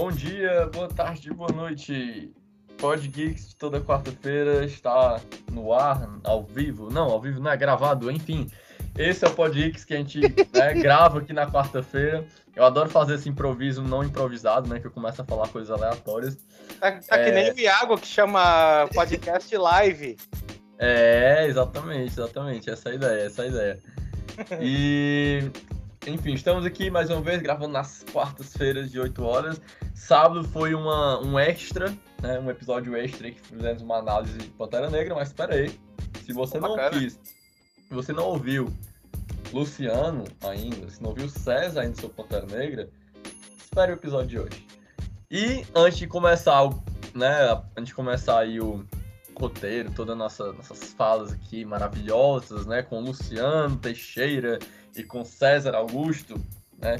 Bom dia, boa tarde, boa noite. Pod Geeks de toda quarta-feira está no ar, ao vivo. Não, ao vivo não é gravado, enfim. Esse é o Pod Geeks que a gente né, grava aqui na quarta-feira. Eu adoro fazer esse improviso não improvisado, né? Que eu começo a falar coisas aleatórias. Tá, tá é... que nem o Iago que chama podcast live. É, exatamente, exatamente. Essa é a ideia, essa é a ideia. E enfim, estamos aqui mais uma vez gravando nas quartas-feiras de 8 horas. Sábado foi uma, um extra, né? Um episódio extra que fizemos uma análise de Pantera Negra, mas espera aí. Se você não Bacana. quis, se você não ouviu Luciano ainda, se não ouviu César ainda sobre Pantera Negra, espere o episódio de hoje. E antes de começar, né, antes de começar aí o roteiro, todas nossa, nossas falas aqui maravilhosas, né, com Luciano Teixeira e com César Augusto, né?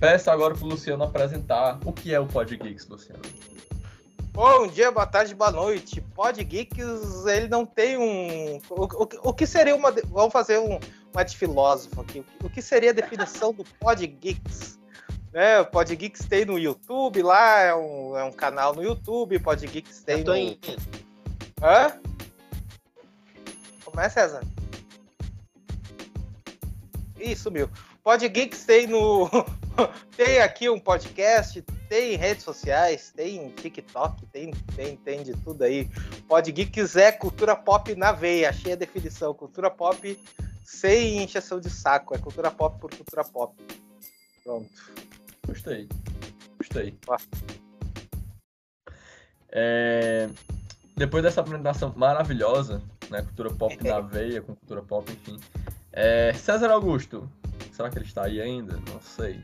Peço agora para o Luciano apresentar o que é o Pod Geeks, Luciano. Bom dia, boa tarde, boa noite. Pod Geeks, ele não tem um. O, o, o que seria uma. Vamos fazer um, uma de filósofo aqui. O que seria a definição do Pod Geeks? Né, o Pod Geeks tem no YouTube lá, é um, é um canal no YouTube. Pod Geeks tem. Eu tô no... em... Hã? Como é, César? Ih, sumiu. Pod Geeks tem no. tem aqui um podcast, tem redes sociais, tem TikTok, tem, tem, tem de tudo aí. Pod Geeks é cultura pop na veia, achei a definição. Cultura pop sem encheção de saco. É cultura pop por cultura pop. Pronto. Gostei. Gostei. É... Depois dessa apresentação maravilhosa, né? Cultura pop na veia, com cultura pop, enfim. É, César Augusto, será que ele está aí ainda? Não sei.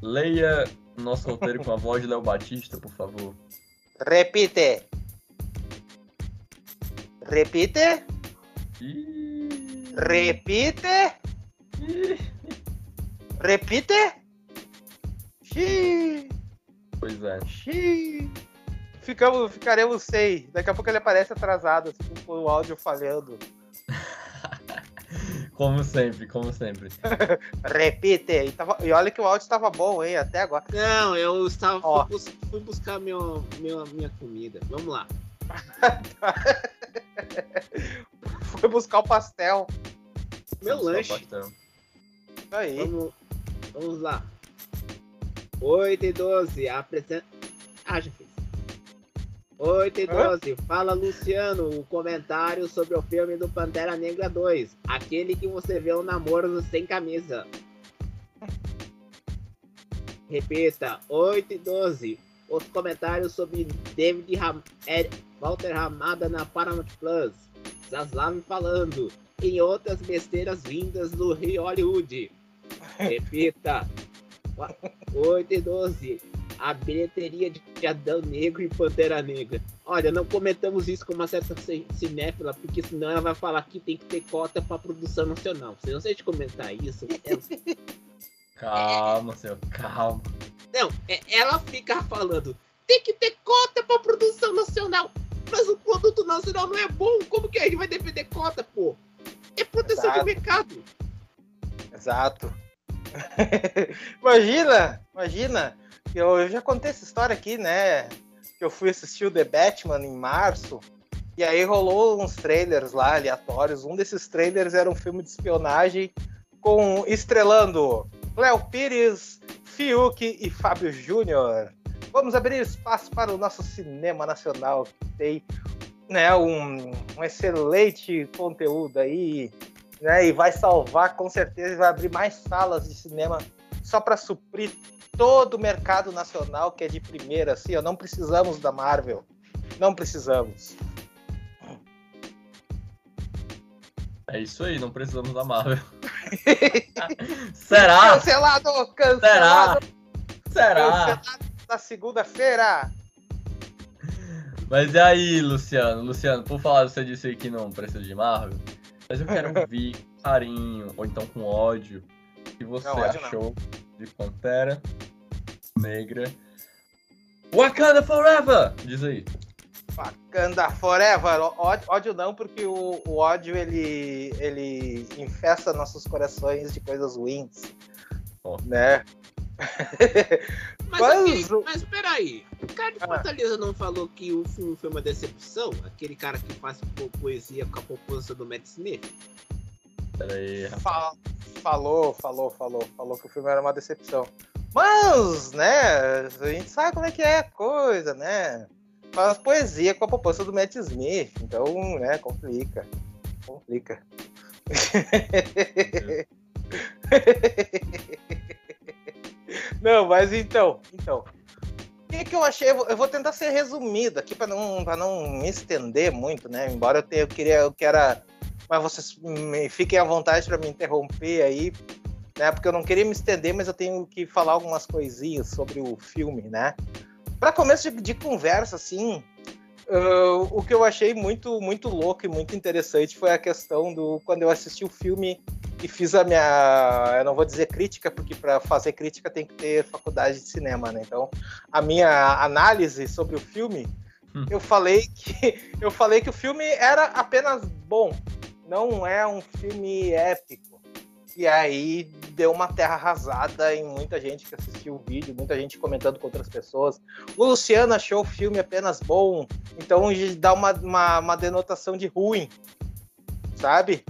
Leia nosso roteiro com a voz de Léo Batista, por favor. Repite. Repite. Repite. Repite. Pois é. Ficamos, ficaremos sem. Daqui a pouco ele aparece atrasado, assim, com o áudio falhando. Como sempre, como sempre. Repite. E, tava, e olha que o áudio estava bom, hein, até agora. Não, eu estava fui, fui, buscar meu, meu, minha comida. Vamos lá. Foi buscar o pastel. Meu lanche. Isso aí. Vamos, vamos lá. 8 e 12. Apresenta. Ah, já fiz. 8 e 12. Fala, Luciano, o comentário sobre o filme do Pantera Negra 2. Aquele que você vê o um namoro sem camisa. Repita. 8 e 12. Os comentários sobre David Ram Walter Ramada na Paramount Plus. Zaslav falando. Em outras besteiras vindas do Rio Hollywood. Repita. 8 e 12 a bilheteria de Adão Negro e Pantera Negra. Olha, não comentamos isso com uma certa cinéfila, porque senão ela vai falar que tem que ter cota para produção nacional. Se não sei de comentar isso. Ela... Calma, senhor, calma. Não, é, ela fica falando, tem que ter cota para produção nacional. Mas o produto nacional não é bom, como que a gente vai defender cota, pô? É proteção Exato. de mercado. Exato. imagina, imagina eu já contei essa história aqui, né? Que eu fui assistir o The Batman em março. E aí rolou uns trailers lá aleatórios. Um desses trailers era um filme de espionagem com estrelando Léo Pires, Fiuk e Fábio Júnior. Vamos abrir espaço para o nosso cinema nacional, que tem né, um, um excelente conteúdo aí, né, e vai salvar com certeza, vai abrir mais salas de cinema só para suprir todo o mercado nacional que é de primeira, assim, ó, não precisamos da Marvel. Não precisamos. É isso aí, não precisamos da Marvel. Será? Cancelado, cancelado. Será? Será? Cancelado na segunda-feira. Mas e aí, Luciano? Luciano, por falar, você disse aí que não precisa de Marvel, mas eu quero ouvir carinho, ou então com ódio, o que você não, achou não de Pantera Negra. Wakanda Forever! Diz aí. Wakanda Forever! Ódio, ódio não, porque o, o, ódio ele, ele infesta nossos corações de coisas ruins. Oh. Né? mas, mas, okay, mas peraí, o cara de ah. Fortaleza ah. não falou que o filme foi uma decepção? Aquele cara que faz poesia com a proposta do Matt Smith? Falou, falou, falou, falou que o filme era uma decepção. Mas, né, a gente sabe como é que é a coisa, né? Faz poesia com a proposta do Matt Smith, então, né, complica. Complica. Não, mas então, então. O que, que eu achei? Eu vou tentar ser resumido aqui para não, não me estender muito, né? Embora eu, tenha, eu queria, eu quero, mas vocês me, fiquem à vontade para me interromper aí, né? Porque eu não queria me estender, mas eu tenho que falar algumas coisinhas sobre o filme, né? Para começo de, de, conversa, assim, uh, o que eu achei muito, muito louco e muito interessante foi a questão do quando eu assisti o filme e fiz a minha, eu não vou dizer crítica, porque para fazer crítica tem que ter faculdade de cinema, né? Então, a minha análise sobre o filme, hum. eu falei que eu falei que o filme era apenas bom, não é um filme épico. E aí deu uma terra arrasada em muita gente que assistiu o vídeo, muita gente comentando com outras pessoas. O Luciano achou o filme apenas bom, então dá uma, uma, uma denotação de ruim, sabe?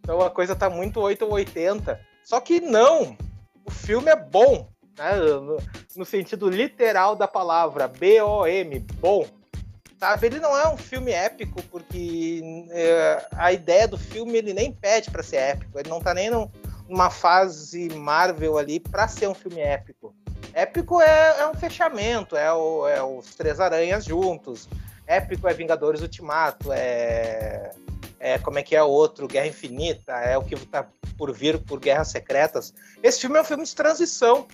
Então a coisa tá muito 8 ou 80. Só que não! O filme é bom, né? no, no sentido literal da palavra, B-O-M, bom. Sabe? Ele não é um filme épico, porque é, a ideia do filme ele nem pede para ser épico. Ele não tá nem numa fase Marvel ali para ser um filme épico. Épico é, é um fechamento, é, o, é os Três Aranhas juntos. Épico é Vingadores Ultimato, é é, como é que é outro, Guerra Infinita, é o que está por vir por Guerras Secretas. Esse filme é um filme de transição.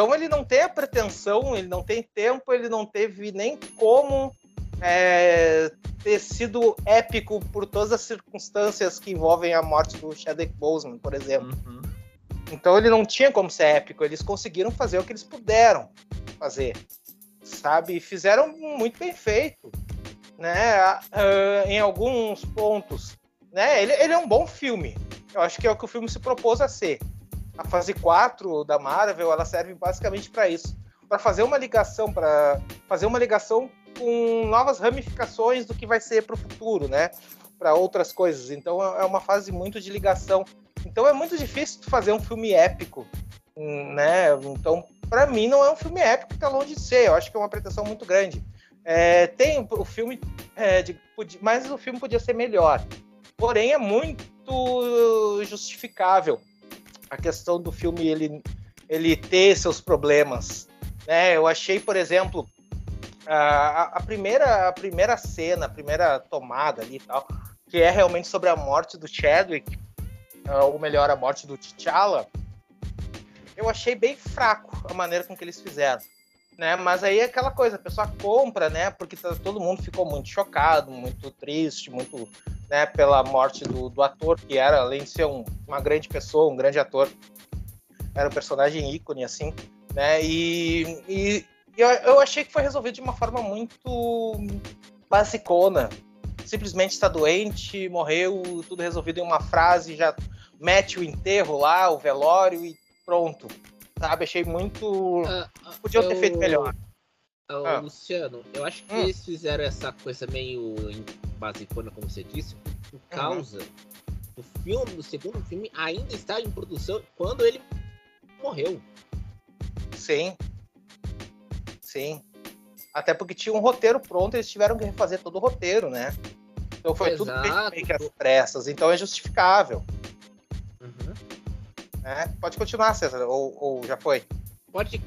Então ele não tem a pretensão, ele não tem tempo, ele não teve nem como é, ter sido épico por todas as circunstâncias que envolvem a morte do Chadwick Boseman, por exemplo. Uhum. Então ele não tinha como ser épico, eles conseguiram fazer o que eles puderam fazer, sabe? E fizeram muito bem feito né, uh, em alguns pontos. Né? Ele, ele é um bom filme. Eu acho que é o que o filme se propôs a ser. A fase 4 da Marvel, ela serve basicamente para isso, para fazer uma ligação, para fazer uma ligação com novas ramificações do que vai ser para o futuro, né? Para outras coisas. Então é uma fase muito de ligação. Então é muito difícil fazer um filme épico, né? Então para mim não é um filme épico, está longe de ser. Eu acho que é uma pretensão muito grande. É, tem o filme, é, de, mas o filme podia ser melhor. Porém, é muito justificável a questão do filme ele, ele ter seus problemas. Né? Eu achei, por exemplo, a, a, primeira, a primeira cena, a primeira tomada ali tal, que é realmente sobre a morte do Chadwick, uh, ou melhor, a morte do T'Challa, eu achei bem fraco a maneira com que eles fizeram né? Mas aí é aquela coisa, a pessoa compra, né? Porque tá, todo mundo ficou muito chocado, muito triste, muito, né? Pela morte do, do ator, que era, além de ser um, uma grande pessoa, um grande ator, era um personagem ícone, assim, né? E, e, e eu, eu achei que foi resolvido de uma forma muito basicona. Simplesmente está doente, morreu, tudo resolvido em uma frase, já mete o enterro lá, o velório e pronto sabe? Achei muito. Uh, Podia ter feito melhor. Uh, ah. Luciano, eu acho que hum. eles fizeram essa coisa meio basicona, como você disse, por uhum. causa uhum. do filme, do segundo filme, ainda está em produção quando ele morreu. Sim. Sim. Até porque tinha um roteiro pronto, eles tiveram que refazer todo o roteiro, né? Então foi Exato. tudo meio que às pressas, então é justificável. É, pode continuar, César, ou, ou, já foi? Pode.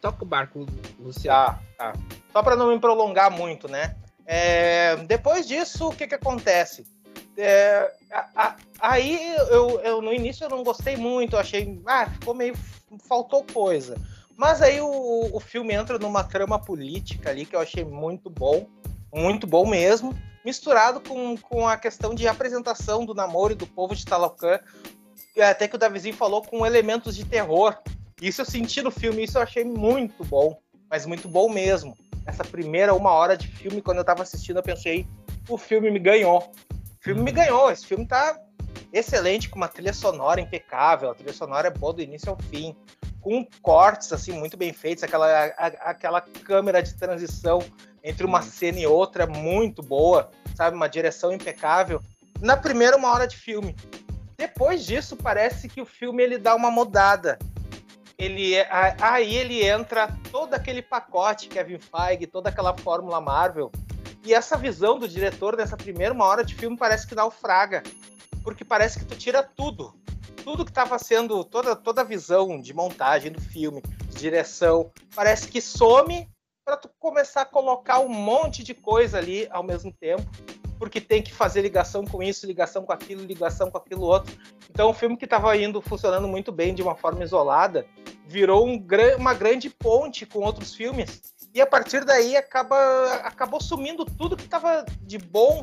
Toca o barco, Luciano. Tá, tá. Só para não me prolongar muito, né? É, depois disso, o que, que acontece? É, a, a, aí, eu, eu, no início eu não gostei muito, achei, ah, ficou meio, faltou coisa. Mas aí o, o filme entra numa trama política ali que eu achei muito bom, muito bom mesmo, misturado com, com a questão de apresentação do namoro e do povo de Talocan até que o Davizinho falou com elementos de terror. Isso eu senti no filme, isso eu achei muito bom, mas muito bom mesmo. Essa primeira uma hora de filme, quando eu tava assistindo, eu pensei, o filme me ganhou. O filme me ganhou, esse filme tá excelente, com uma trilha sonora impecável, a trilha sonora é boa do início ao fim. com cortes assim muito bem feitos, aquela, a, aquela câmera de transição entre uma cena e outra muito boa, sabe, uma direção impecável. Na primeira uma hora de filme. Depois disso parece que o filme ele dá uma mudada. Ele aí ele entra todo aquele pacote Kevin Feige, toda aquela fórmula Marvel. E essa visão do diretor dessa primeira uma hora de filme parece que naufraga, porque parece que tu tira tudo tudo que estava sendo, toda, toda a visão de montagem do filme, de direção, parece que some para tu começar a colocar um monte de coisa ali ao mesmo tempo, porque tem que fazer ligação com isso, ligação com aquilo, ligação com aquilo outro. Então, o filme que estava indo funcionando muito bem de uma forma isolada virou um, uma grande ponte com outros filmes. E a partir daí acaba, acabou sumindo tudo que estava de bom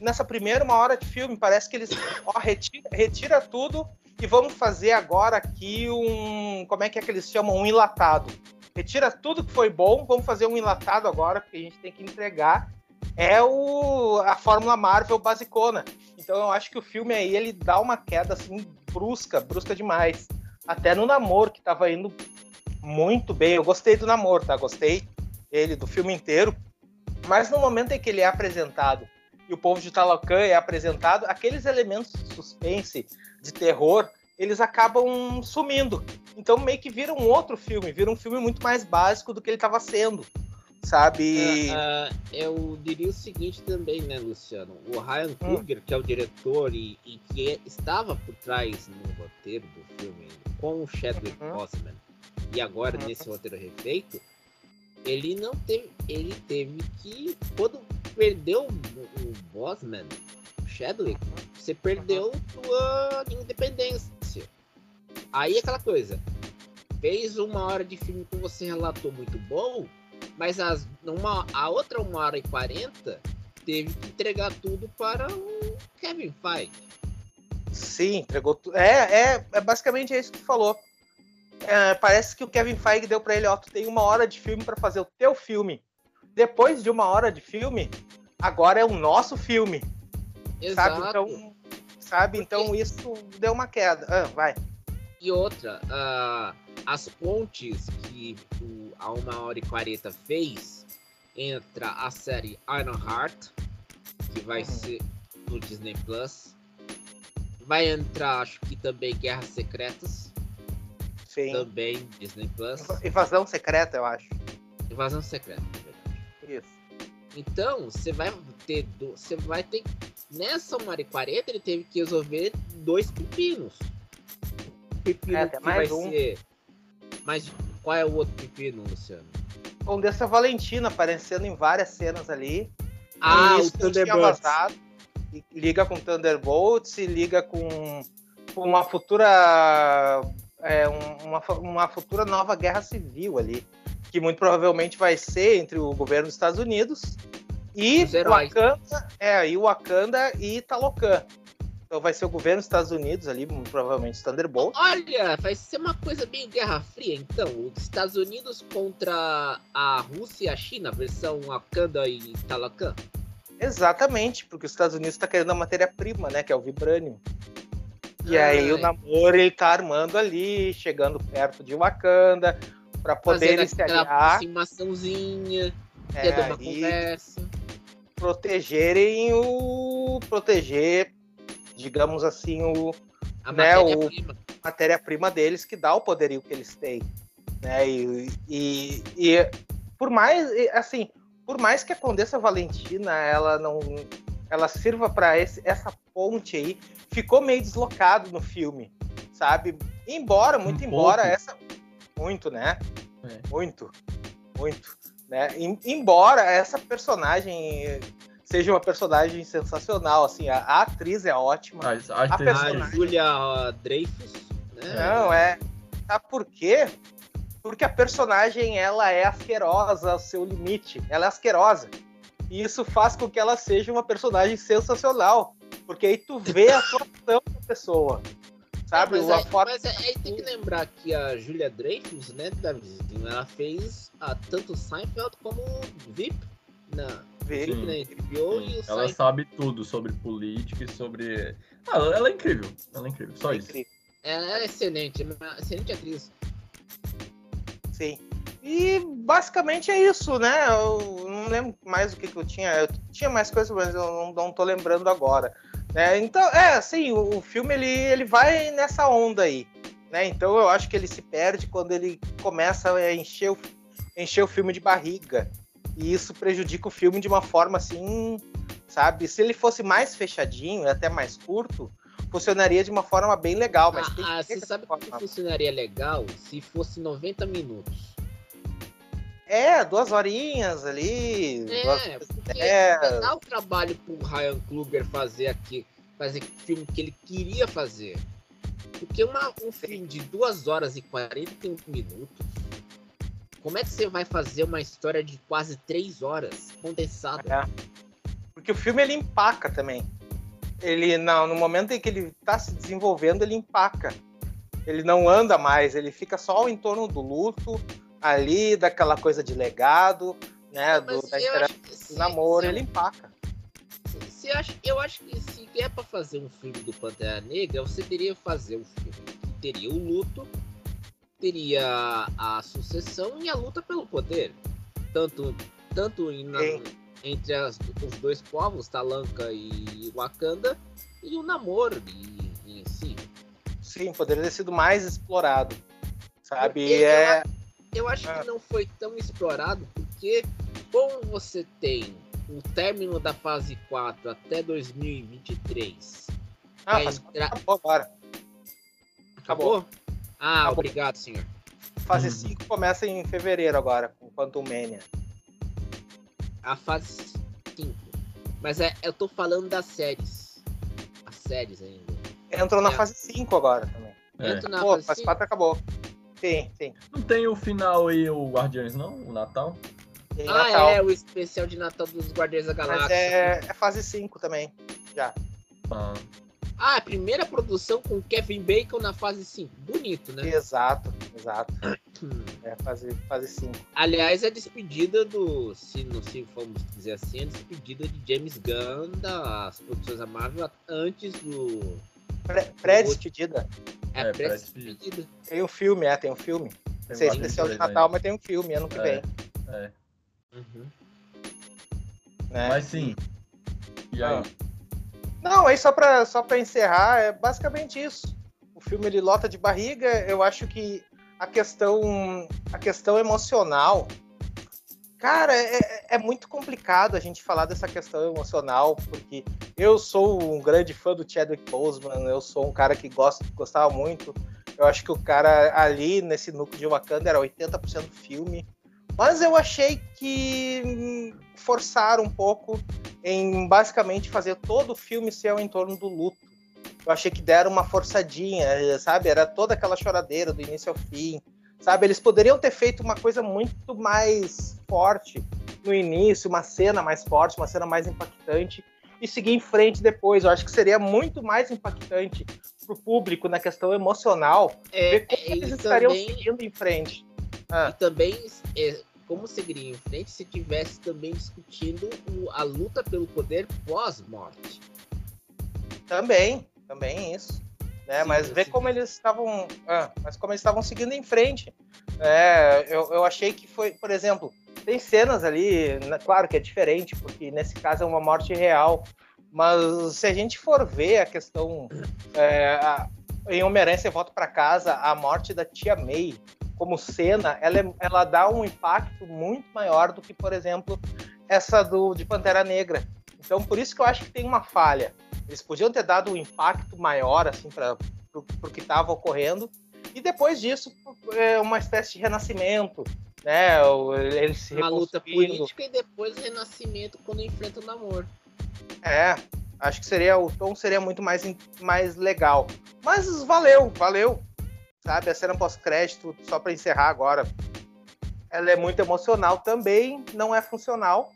nessa primeira uma hora de filme. Parece que eles ó, retira, retira tudo e vamos fazer agora aqui um. Como é que é que eles chamam? Um enlatado. Retira tudo que foi bom, vamos fazer um enlatado agora, porque a gente tem que entregar. É o, a Fórmula Marvel basicona. Então eu acho que o filme aí ele dá uma queda assim brusca, brusca demais. Até no namoro, que tava indo muito bem. Eu gostei do namoro, tá? Gostei ele do filme inteiro. Mas no momento em que ele é apresentado e o povo de Talocan é apresentado, aqueles elementos de suspense, de terror, eles acabam sumindo. Então meio que vira um outro filme, vira um filme muito mais básico do que ele estava sendo, sabe? Uh, uh, eu diria o seguinte também, né, Luciano? O Ryan Coogler, hum. que é o diretor e, e, que estava por trás no roteiro do filme com o Chadwick uhum. Boseman e agora uhum. nesse roteiro refeito, ele não teve, ele teve que quando perdeu o, o Bossman, o Chadwick, você perdeu tua independência. Aí é aquela coisa. Fez uma hora de filme que você relatou muito bom, mas as, uma, a outra uma hora e quarenta teve que entregar tudo para o Kevin Feige. Sim, entregou tudo. É, é, é basicamente isso que tu falou. É, parece que o Kevin Feige deu para ele, ó, tu tem uma hora de filme para fazer o teu filme depois de uma hora de filme, agora é o nosso filme. Exato. Sabe? Então, sabe? Então isso deu uma queda. Ah, vai. E outra, uh, as pontes que o, a 1 hora e 40 fez entra a série Iron Heart, que vai uhum. ser no Disney Plus. Vai entrar, acho que também Guerras Secretas. Sim. Também Disney Plus. Invasão Secreta, eu acho. Invasão Secreta. Isso. Então, você vai ter. Você vai ter. Nessa 1 hora e 40, ele teve que resolver dois pepinos. Pepino é, que mais vai um. ser. Mas qual é o outro pepino, Luciano? Condessa Valentina aparecendo em várias cenas ali. Ah, o Thunderbolts. liga com Thunderbolts e liga com, com uma futura. É, uma, uma futura nova guerra civil ali que muito provavelmente vai ser entre o governo dos Estados Unidos e Wakanda, é, e Wakanda e Talocan. Então vai ser o governo dos Estados Unidos ali, provavelmente Thunderbolt. Olha, vai ser uma coisa bem Guerra Fria, então. Os Estados Unidos contra a Rússia e a China, versão Wakanda e Talocan. Exatamente, porque os Estados Unidos está querendo a matéria-prima, né, que é o vibrânio. E Ai. aí o namoro ele tá armando ali, chegando perto de Wakanda para poder se aliar. aproximaçãozinha, é, ter uma conversa. Protegerem o. Proteger, digamos assim, o. A né, matéria-prima. matéria-prima deles que dá o poderio que eles têm. Né? E, e, e por mais. Assim, por mais que a Condessa Valentina ela não. Ela sirva para essa ponte aí, ficou meio deslocado no filme, sabe? Embora, muito um embora, pouco. essa muito, né? É. Muito, muito. Né? Embora essa personagem seja uma personagem sensacional, assim, a, a atriz é ótima. A, a, a personagem... Julia Dreyfus. Né? Não, é. Sabe por quê? Porque a personagem ela é asquerosa ao seu limite. Ela é asquerosa. E isso faz com que ela seja uma personagem sensacional. Porque aí tu vê a atuação da pessoa. Sabe? mas, aí, forma... mas aí tem que lembrar que a Julia Dreyfus, né, Davizinho, ela fez ah, tanto Seinfeld como VIP na né, HBO e o Ela Seinfeld. sabe tudo sobre política e sobre... Ah, ela é incrível, ela é incrível, só é isso. Incrível. Ela é excelente, é uma excelente atriz. sim. E basicamente é isso, né? Eu não lembro mais o que, que eu tinha. Eu tinha mais coisas, mas eu não, não tô lembrando agora. Né? Então, é, assim, o, o, filme ele, ele vai nessa onda aí. Né? Então eu acho que ele se perde quando ele começa a encher o, encher o filme de barriga. E isso prejudica o filme de uma forma assim, sabe? Se ele fosse mais fechadinho, até mais curto, funcionaria de uma forma bem legal. Mas ah, ah você sabe que funcionaria legal se fosse 90 minutos. É, duas horinhas ali. É, duas... porque é. dá o trabalho pro Ryan Kluger fazer aqui, fazer o filme que ele queria fazer. Porque uma, um filme de 2 horas e 41 minutos, como é que você vai fazer uma história de quase 3 horas condensada? É. Porque o filme ele empaca também. Ele não, no momento em que ele está se desenvolvendo, ele empaca. Ele não anda mais, ele fica só em torno do luto, ali, daquela coisa de legado, né? do, da interação do namoro, ele empaca. Se, acha, eu acho que se é para fazer um filme do Pantera Negra, você teria que fazer um filme que teria o luto, teria a sucessão e a luta pelo poder. Tanto, tanto na, entre as, os dois povos, Talanka e Wakanda, e o namoro em, em si. Sim, poderia ter sido mais explorado. Sabe? é... Eu acho ah. que não foi tão explorado porque, como você tem o término da fase 4 até 2023. Ah, mas entrar... acabou agora. Acabou? Ah, acabou. obrigado, senhor. Fase 5 hum. começa em fevereiro agora, com Quantum Mania. A fase 5. Mas é, eu tô falando das séries. As séries ainda. Entrou na é. fase 5 agora também. É. Entrou na Pô, fase, fase 4 acabou. Sim, sim. Não tem o final aí, o Guardiões, não? O Natal? Tem ah, Natal. é, o especial de Natal dos Guardiões da Galáxia. Mas é, é fase 5 também, já. Ah. Ah, a primeira produção com Kevin Bacon na fase 5. Bonito, né? Exato, exato. é fase 5. Fase Aliás, é a despedida do. Se não se formos dizer assim, é a despedida de James Gunn das produções da Marvel antes do. Pré-despedida. É, é pré-despedida. Tem um filme, é, tem um filme. Tem Sei especial de Natal, mas tem um filme ano que é, vem. É. Uhum. Né? Mas sim. E aí? Não, aí só pra, só pra encerrar, é basicamente isso. O filme ele lota de barriga. Eu acho que a questão, a questão emocional Cara, é, é, é, muito complicado a gente falar dessa questão emocional, porque eu sou um grande fã do Chadwick Boseman, eu sou um cara que gosta, gostava muito. Eu acho que o cara ali nesse núcleo de Wakanda era 80% do filme. Mas eu achei que forçaram um pouco em basicamente fazer todo o filme ser em torno do luto. Eu achei que deram uma forçadinha, sabe? Era toda aquela choradeira do início ao fim sabe? Eles poderiam ter feito uma coisa muito mais forte no início, uma cena mais forte, uma cena mais impactante e seguir em frente depois. Eu acho que seria muito mais impactante para o público na questão emocional é, ver como é, eles estariam também, seguindo em frente. Ah. E também é, como seguiria em frente se tivesse também discutindo o, a luta pelo poder pós-morte. Também, também isso né? Sim, mas ver como eles estavam, ah, mas como eles estavam seguindo em frente. É, eu, eu achei que foi, por exemplo, tem cenas ali, claro que é diferente, porque nesse caso é uma morte real, mas se a gente for ver a questão é, a, em Homem-Aranha Você Volta para Casa, a morte da tia May como cena, ela, é, ela dá um impacto muito maior do que, por exemplo, essa do de Pantera Negra. Então, por isso que eu acho que tem uma falha. Eles podiam ter dado um impacto maior assim para o que estava ocorrendo e depois disso é uma espécie de renascimento, né? Eles se uma luta política e depois o renascimento quando enfrenta o namoro. É, acho que seria o tom seria muito mais mais legal. Mas valeu, valeu. Sabe, a cena pós-crédito, só para encerrar agora, ela é muito emocional também, não é funcional,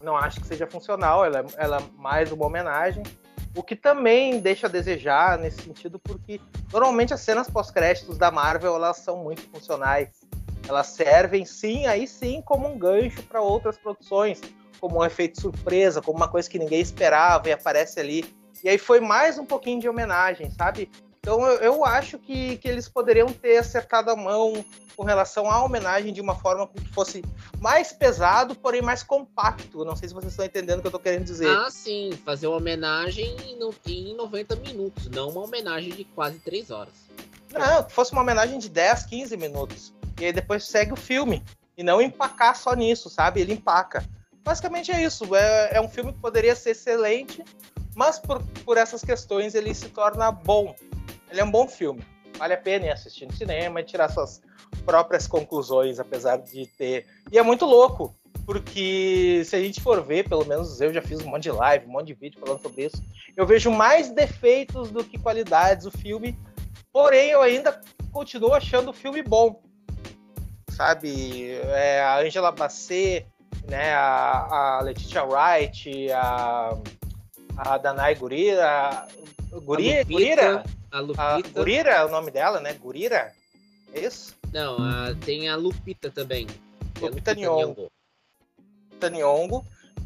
não acho que seja funcional, ela, ela é mais uma homenagem. O que também deixa a desejar nesse sentido, porque normalmente as cenas pós-créditos da Marvel elas são muito funcionais. Elas servem, sim, aí sim, como um gancho para outras produções, como um efeito surpresa, como uma coisa que ninguém esperava e aparece ali. E aí foi mais um pouquinho de homenagem, sabe? Então eu, eu acho que, que eles poderiam ter acertado a mão com relação à homenagem de uma forma que fosse mais pesado, porém mais compacto. Não sei se vocês estão entendendo o que eu estou querendo dizer. Ah, sim, fazer uma homenagem em 90 minutos, não uma homenagem de quase 3 horas. Não, que fosse uma homenagem de 10, 15 minutos. E aí depois segue o filme. E não empacar só nisso, sabe? Ele empaca. Basicamente é isso. É, é um filme que poderia ser excelente, mas por, por essas questões ele se torna bom. Ele é um bom filme. Vale a pena ir assistir no cinema e tirar suas próprias conclusões, apesar de ter. E é muito louco, porque se a gente for ver, pelo menos eu já fiz um monte de live, um monte de vídeo falando sobre isso, eu vejo mais defeitos do que qualidades o filme, porém eu ainda continuo achando o filme bom. Sabe, é, a Angela Bassett, né, a, a Letitia Wright, a, a Danai Gurira, Gurira, Gurira, a Lupita. A Gurira é o nome dela, né? Gurira? É isso? Não, a, tem a Lupita também. Lupita, Lupita Nyong'o. Lupita Nyong'o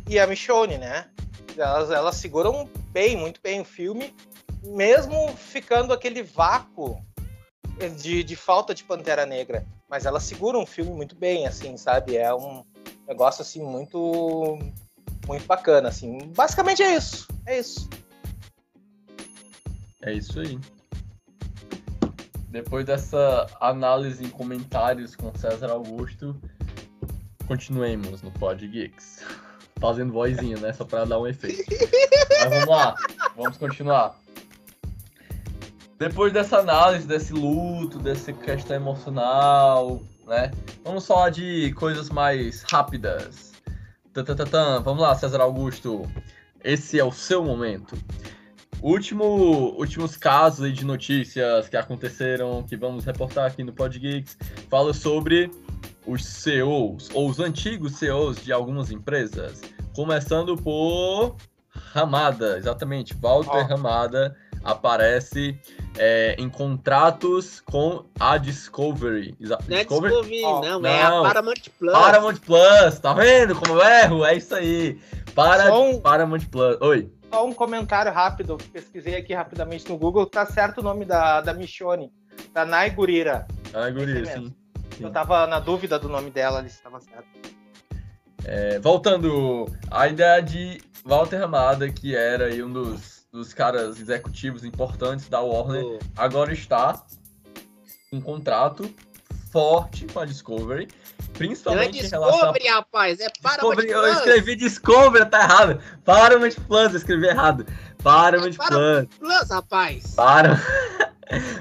e a Michonne, né? Elas, elas seguram bem, muito bem o filme, mesmo ficando aquele vácuo de, de falta de Pantera Negra. Mas elas seguram o filme muito bem, assim, sabe? É um negócio, assim, muito muito bacana, assim. Basicamente é isso. É isso. É isso aí. Depois dessa análise em comentários com César Augusto, continuemos no Pod Geeks. Fazendo vozinha, né? Só para dar um efeito. Mas vamos lá, vamos continuar. Depois dessa análise, desse luto, dessa questão emocional, né? Vamos falar de coisas mais rápidas. Tatatã, vamos lá, César Augusto. Esse é o seu momento. Último, últimos casos de notícias que aconteceram, que vamos reportar aqui no PodGeeks, fala sobre os CEOs, ou os antigos CEOs de algumas empresas. Começando por Ramada, exatamente. Walter oh. Ramada aparece é, em contratos com a Discovery. Não é Discovery, oh, não, não, é a Paramount Plus. Paramount Plus, tá vendo como eu erro? É isso aí. Para, um... Paramount Plus. Oi só um comentário rápido, pesquisei aqui rapidamente no Google, tá certo o nome da, da Michone, da Nai Gurira. Nai Gurira, sim, sim. Eu tava na dúvida do nome dela, ali se estava certo. É, voltando, a ideia de Walter Ramada, que era um dos, dos caras executivos importantes da Warner, oh. agora está um contrato forte com a Discovery Principalmente é Discovery, a... rapaz, é Paramount Plus. Eu escrevi Discovery, tá errado. Paramount Plus, eu escrevi errado. Paramount é Plus. Plus, rapaz. Paramount,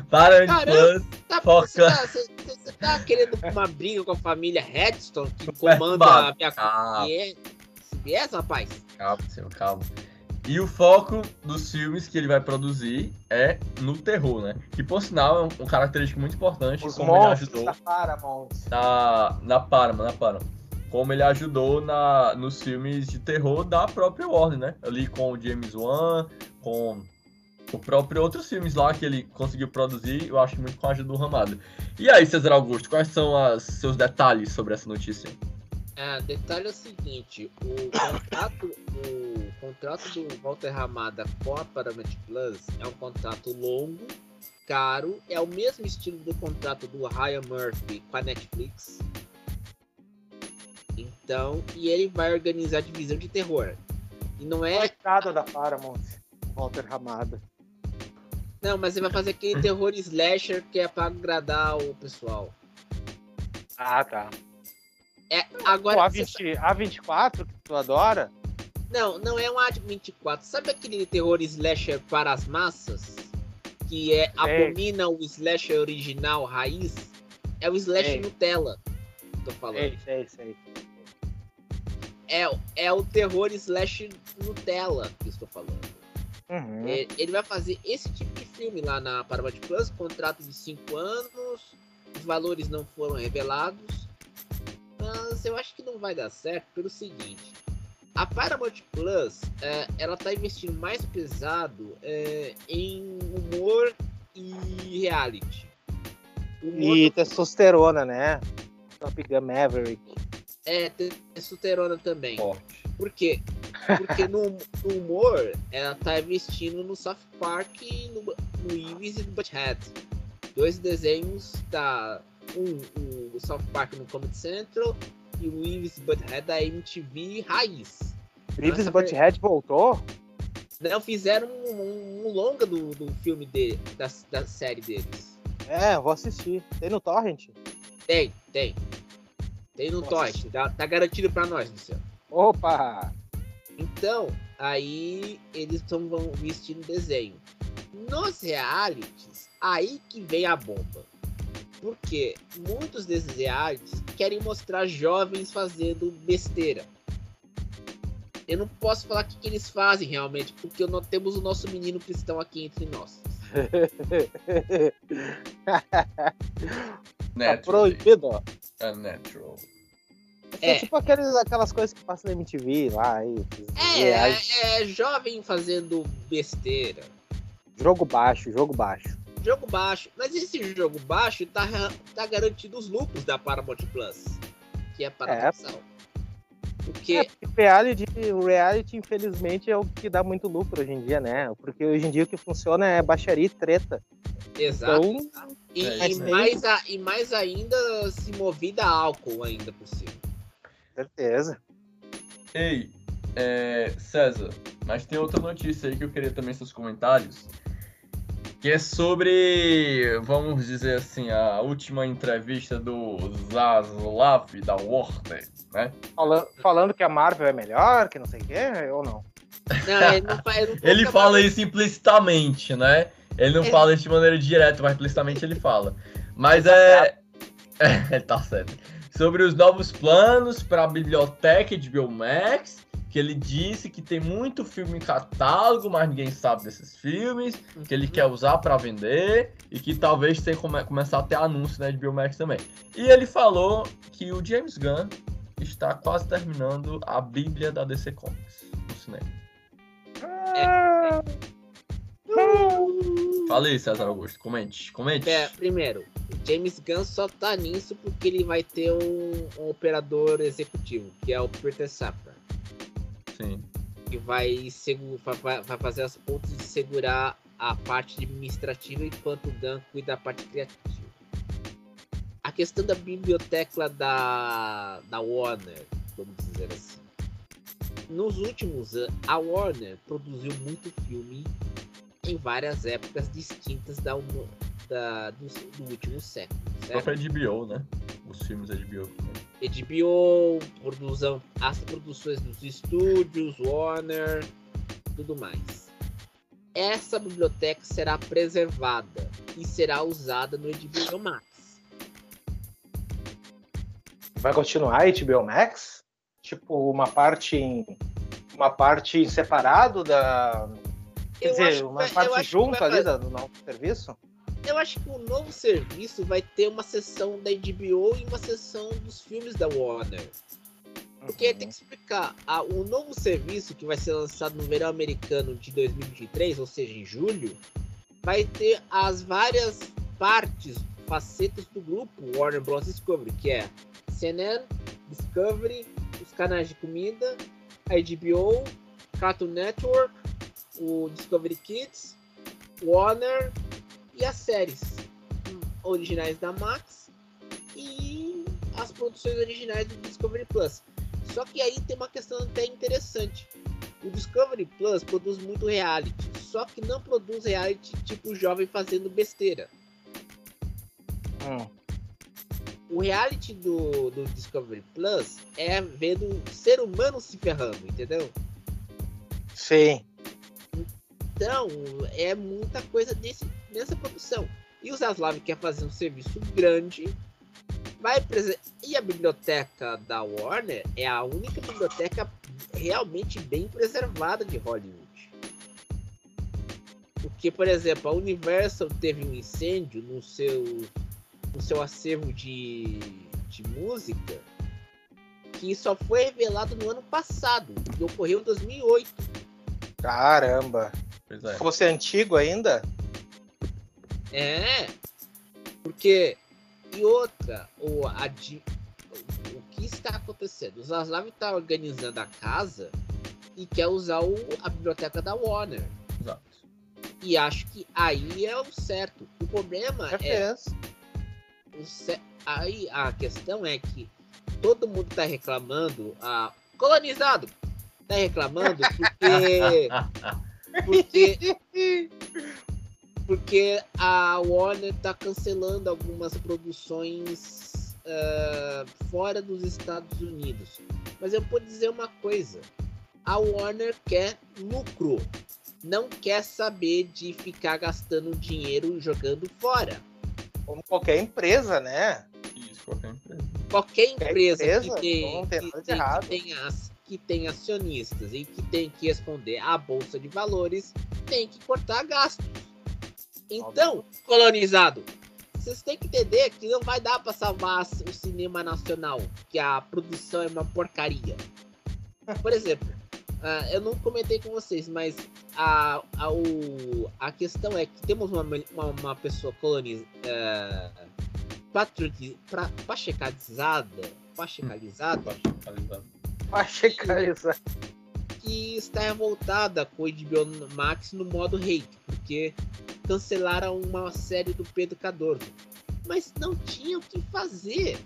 Paramount Plus. Tá, foca. Você tá, você, tá querendo uma briga com a família Redstone, que comanda a minha... Calma. CBS, rapaz? Calma, senhor, calma. E o foco dos filmes que ele vai produzir é no terror, né? Que, por sinal, é um, um característico muito importante. Os como ele ajudou da Paramount. Na, na Paramount, na Paramount. Como ele ajudou na, nos filmes de terror da própria Warner, né? Ali com o James Wan, com o próprio outros filmes lá que ele conseguiu produzir, eu acho muito com a ajuda do Ramado. E aí, César Augusto, quais são os seus detalhes sobre essa notícia? É, detalhe é o seguinte, o contrato, o contrato do Walter Ramada com a Paramount Plus é um contrato longo, caro, é o mesmo estilo do contrato do Ryan Murphy com a Netflix. Então, e ele vai organizar a divisão de terror. E não é. Coitada da Paramount, Walter Ramada. Não, mas ele vai fazer aquele terror slasher que é pra agradar o pessoal. Ah, tá. É, agora. O A20, A24, que tu adora? Não, não é um A24. Sabe aquele terror slasher para as massas? Que é, abomina o slasher original, raiz? É o slasher Ei. Nutella. Tô falando. Sei, sei, sei. É, é o terror slash Nutella que estou falando. Uhum. É, ele vai fazer esse tipo de filme lá na Paramount Plus, contrato de 5 anos, os valores não foram revelados, mas eu acho que não vai dar certo pelo seguinte. A Paramount Plus, é, ela tá investindo mais pesado é, em humor e reality. Humor e do... testosterona, né? Top Gun Maverick. É, testosterona também. Forte. Por quê? Porque no, no, humor, ela tá investindo no South Park, no, no Beavis e no Butthead. Dois desenhos da um, o South Park no Comedy Central o e Butthead da MTV Raiz. Beavis e Butthead voltou? Não, fizeram um, um, um longa do, do filme dele, da, da série deles. É, vou assistir. Tem no Torrent? Tem, tem. Tem no Torrent. Tá, tá garantido pra nós, Luciano. Opa! Então, aí eles estão vestindo desenho. Nos realities, aí que vem a bomba. Porque muitos desses realities querem mostrar jovens fazendo besteira. Eu não posso falar o que, que eles fazem realmente, porque nós temos o nosso menino cristão aqui entre nós. tá Natural. proibido. É natural. É, É. tipo aqueles, aquelas coisas que passam na MTV lá. Aí, esses É, é, é jovem fazendo besteira. Jogo baixo, jogo baixo. Jogo baixo. Mas esse jogo baixo tá, tá garantido os lucros da Paramount Plus. Que é paradoxal. Porque É, porque reality, o reality, infelizmente, é o que dá muito lucro hoje em dia, né? Porque hoje em dia o que funciona é baixaria e treta. Exato. Então, E, É, e mais a- e mais ainda se movida a álcool ainda por cima. certeza. Ei, é, César, mas tem outra notícia aí que eu queria também seus comentários. Que é sobre, vamos dizer assim, a última entrevista do Zaslav da Warner, né? Fala- falando que a Marvel é melhor, que não sei o quê, ou não? Não, ele não, ele não Ele fala mais- isso implicitamente, né? Ele não É. fala isso de maneira direta, mas implicitamente ele fala. Mas é. É, tá certo. Sobre os novos planos para a biblioteca de Biomax, que ele disse que tem muito filme em catálogo, mas ninguém sabe desses filmes, que ele quer usar para vender e que talvez tenha come começar a ter anúncio né, de Biomax também. E ele falou que o James Gunn está quase terminando a Bíblia da DC Comics no cinema. Ah, Fala aí, César Augusto. Comente, comente. É, primeiro, o James Gunn só tá nisso porque ele vai ter um, um operador executivo, que é o Peter Safran, Sim. que vai, vai- vai fazer as pontes de segurar a parte administrativa enquanto o Gunn cuida da parte criativa. A questão da biblioteca da, da Warner, vamos dizer assim. Nos últimos anos, a Warner produziu muito filme em várias épocas distintas da, da- do, do último século. A Certo? própria HBO, né? Os filmes da HBO. né? HBO, produção, as produções dos estúdios, Warner, tudo mais. Essa biblioteca será preservada e será usada no HBO Max. Vai continuar a HBO Max? Tipo, uma parte em. Uma parte separado da. Quer Eu dizer, uma vai- parte vai ali da- do novo serviço? Eu acho que o novo serviço vai ter uma sessão da HBO e uma sessão dos filmes da Warner. Porque Uhum. tem que explicar, a- o novo serviço que vai ser lançado no verão americano de 2023, ou seja, em julho, vai ter as várias partes, facetas do grupo Warner Bros. Discovery, que é CNN, Discovery, os canais de comida, a HBO, Cartoon Network, o Discovery Kids, Warner e as séries hum, originais da Max e as produções originais do Discovery Plus. Só que aí tem uma questão até interessante. O Discovery Plus produz muito reality, só que não produz reality tipo jovem fazendo besteira. Hum. O reality do, do Discovery Plus é vendo o ser humano se ferrando, entendeu? Sim. Então, é muita coisa desse, nessa produção. E o Zaslav quer fazer um serviço grande. Vai prese- E a biblioteca da Warner é a única biblioteca realmente bem preservada de Hollywood. Porque, por exemplo, a Universal teve um incêndio no seu, no seu acervo de, de música que só foi revelado no ano passado, que ocorreu em 2008. Caramba. Pois é. Se fosse antigo ainda? É, porque e outra, o, a, o, que está acontecendo? O Zaslav está organizando a casa e quer usar o, a biblioteca da Warner. Exato. E acho que aí é o certo. O problema é. O ce- Aí a questão é que todo mundo tá reclamando. A... Colonizado! Tá reclamando porque. porque porque a Warner tá cancelando algumas produções ah, fora dos Estados Unidos. Mas eu vou dizer uma coisa: a Warner quer lucro, não quer saber de ficar gastando dinheiro jogando fora. Como qualquer empresa, né? Isso, qualquer empresa. Qualquer empresa, empresa, que, tem, não tem que, nada de tem- que errado. tem as- que tem acionistas e que tem que responder à bolsa de valores tem que cortar gastos. Então, colonizado, vocês têm que entender que não vai dar para salvar o cinema nacional, que a produção é uma porcaria. Por exemplo, ah, eu não comentei com vocês, mas a, a, o, a questão é que temos uma, uma, uma pessoa colonizada, pachecalizada, pachecalizada, Baixo que está revoltada com o HBO Max no modo hate, porque cancelaram uma série do Pedro Cardoso. Mas não tinha o que fazer.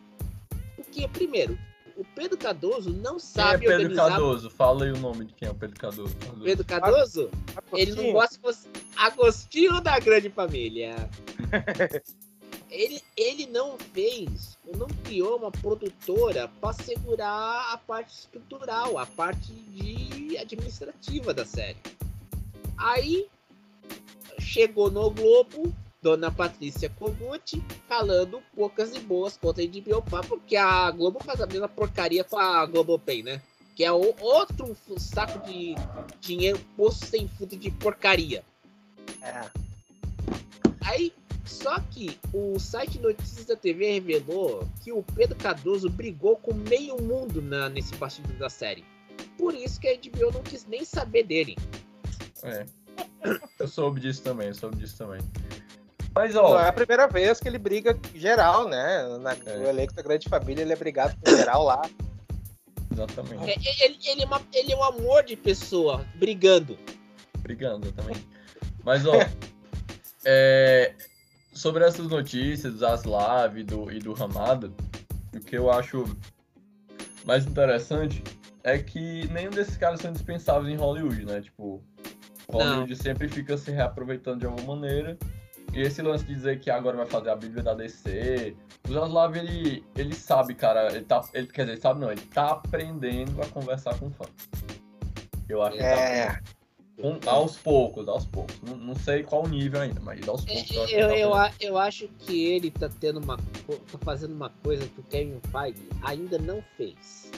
Porque, primeiro, o Pedro Cardoso não Quem é sabe Pedro organizar. Cardoso? Fala aí o nome de quem é o Pedro Cardoso. Pedro Cardoso, ele não gosta que você... Agostinho da grande família. ele, ele não fez, não criou uma produtora para segurar a parte estrutural, a parte de administrativa da série. Aí chegou no Globo, Dona Patrícia Kogut falando poucas e boas contra a HBO, porque a Globo faz a mesma porcaria com a Globopay, né? Que é outro saco de dinheiro posto sem fundo de porcaria. É. Aí, só que o site Notícias da TV revelou que o Pedro Cardoso brigou com meio mundo na, nesse bastidor da série. Por isso que a HBO não quis nem saber dele. É. Eu soube disso também, eu soube disso também. Mas, Não ó, é a primeira vez que ele briga geral, né? Na, É. No elenco da Grande Família, ele é brigado com geral lá. exatamente. É, é- Ele, ele, é uma- ele é um amor de pessoa brigando. Brigando também. Mas, ó, é, sobre essas notícias do Zaslav e do, e do Ramada, o que eu acho mais interessante é que nenhum desses caras são dispensáveis em Hollywood, né? Tipo, Hollywood sempre fica se reaproveitando de alguma maneira. E esse lance de dizer que agora vai fazer a Bíblia da DC. O Zaslav, ele, ele sabe, cara. Ele tá, ele, quer dizer, sabe não, ele tá aprendendo a conversar com fã. Eu acho que ele tá É. um- aos poucos, aos poucos. Não, não sei qual nível ainda, mas aos poucos. Eu, acho que eu, tá eu, a- eu acho que ele tá tendo uma. tá fazendo uma coisa que o Kevin Feige ainda não fez.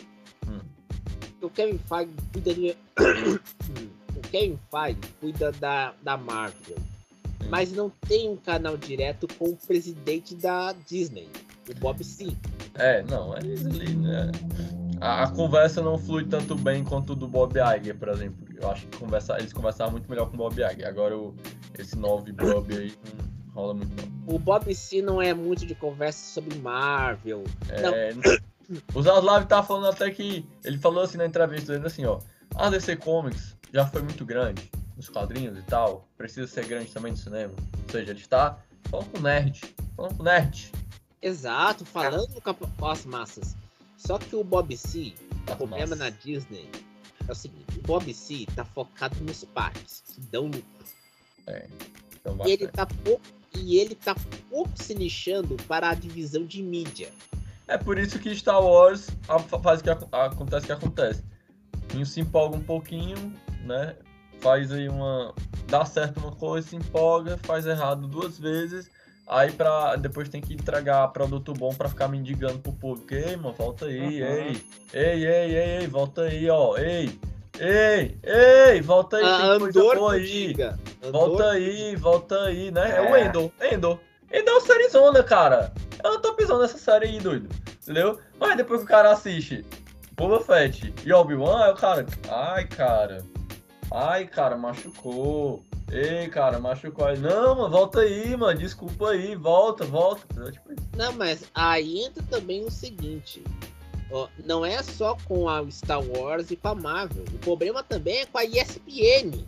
O Kevin Feige cuida de. o Kevin Feige cuida da, da Marvel. Hum. Mas não tem um canal direto com o presidente da Disney, o Bob C. É, não, é ali, né? A, a conversa não flui tanto bem quanto do Bob Iger, por exemplo. Eu acho que conversa, eles conversavam muito melhor com o Bob Iger. Agora o, esse novo Bob aí não rola muito não. O Bob C não é muito de conversa sobre Marvel. É, o Zaslav tá falando até que. Ele falou assim na entrevista, dizendo assim, ó. A DC Comics já foi muito grande nos quadrinhos e tal. Precisa ser grande também no cinema. Ou seja, ele está falando com nerd. Falando com nerd. Exato, falando com, as massas. Só que o Bob C, o problema na Disney é o seguinte: o Bob C tá focado nos parques, que dão lucro. Então, E ele tá pouco. E ele tá pouco se nichando para a divisão de mídia. É por isso que Star Wars a- faz o que ac- acontece o que acontece. Quem se empolga um pouquinho, né? Faz aí uma. dá certo uma coisa, se empolga, faz errado duas vezes. Aí pra, depois tem que entregar produto bom pra ficar mendigando pro público. Ei, mano, volta aí, Uhum. ei. Ei, ei, ei, ei, volta aí, ó. Ei, ei, ei, volta aí, Ah, tem coisa boa aí. Volta aí, volta aí, né? É, o É. Endor, Endor. Endor é uma sériezona, cara. Eu não tô pisando nessa série aí, doido. Entendeu? Mas depois que o cara assiste Boba Fett e Obi-Wan, aí o cara... Ai, cara. Ai, cara, machucou. Ei, cara, machucou. Aí, não, mano, volta aí, mano. Desculpa aí, volta, volta. Tipo. Não, mas aí entra também o seguinte. ó, não é só com a Star Wars e com a Marvel. O problema também é com a ESPN.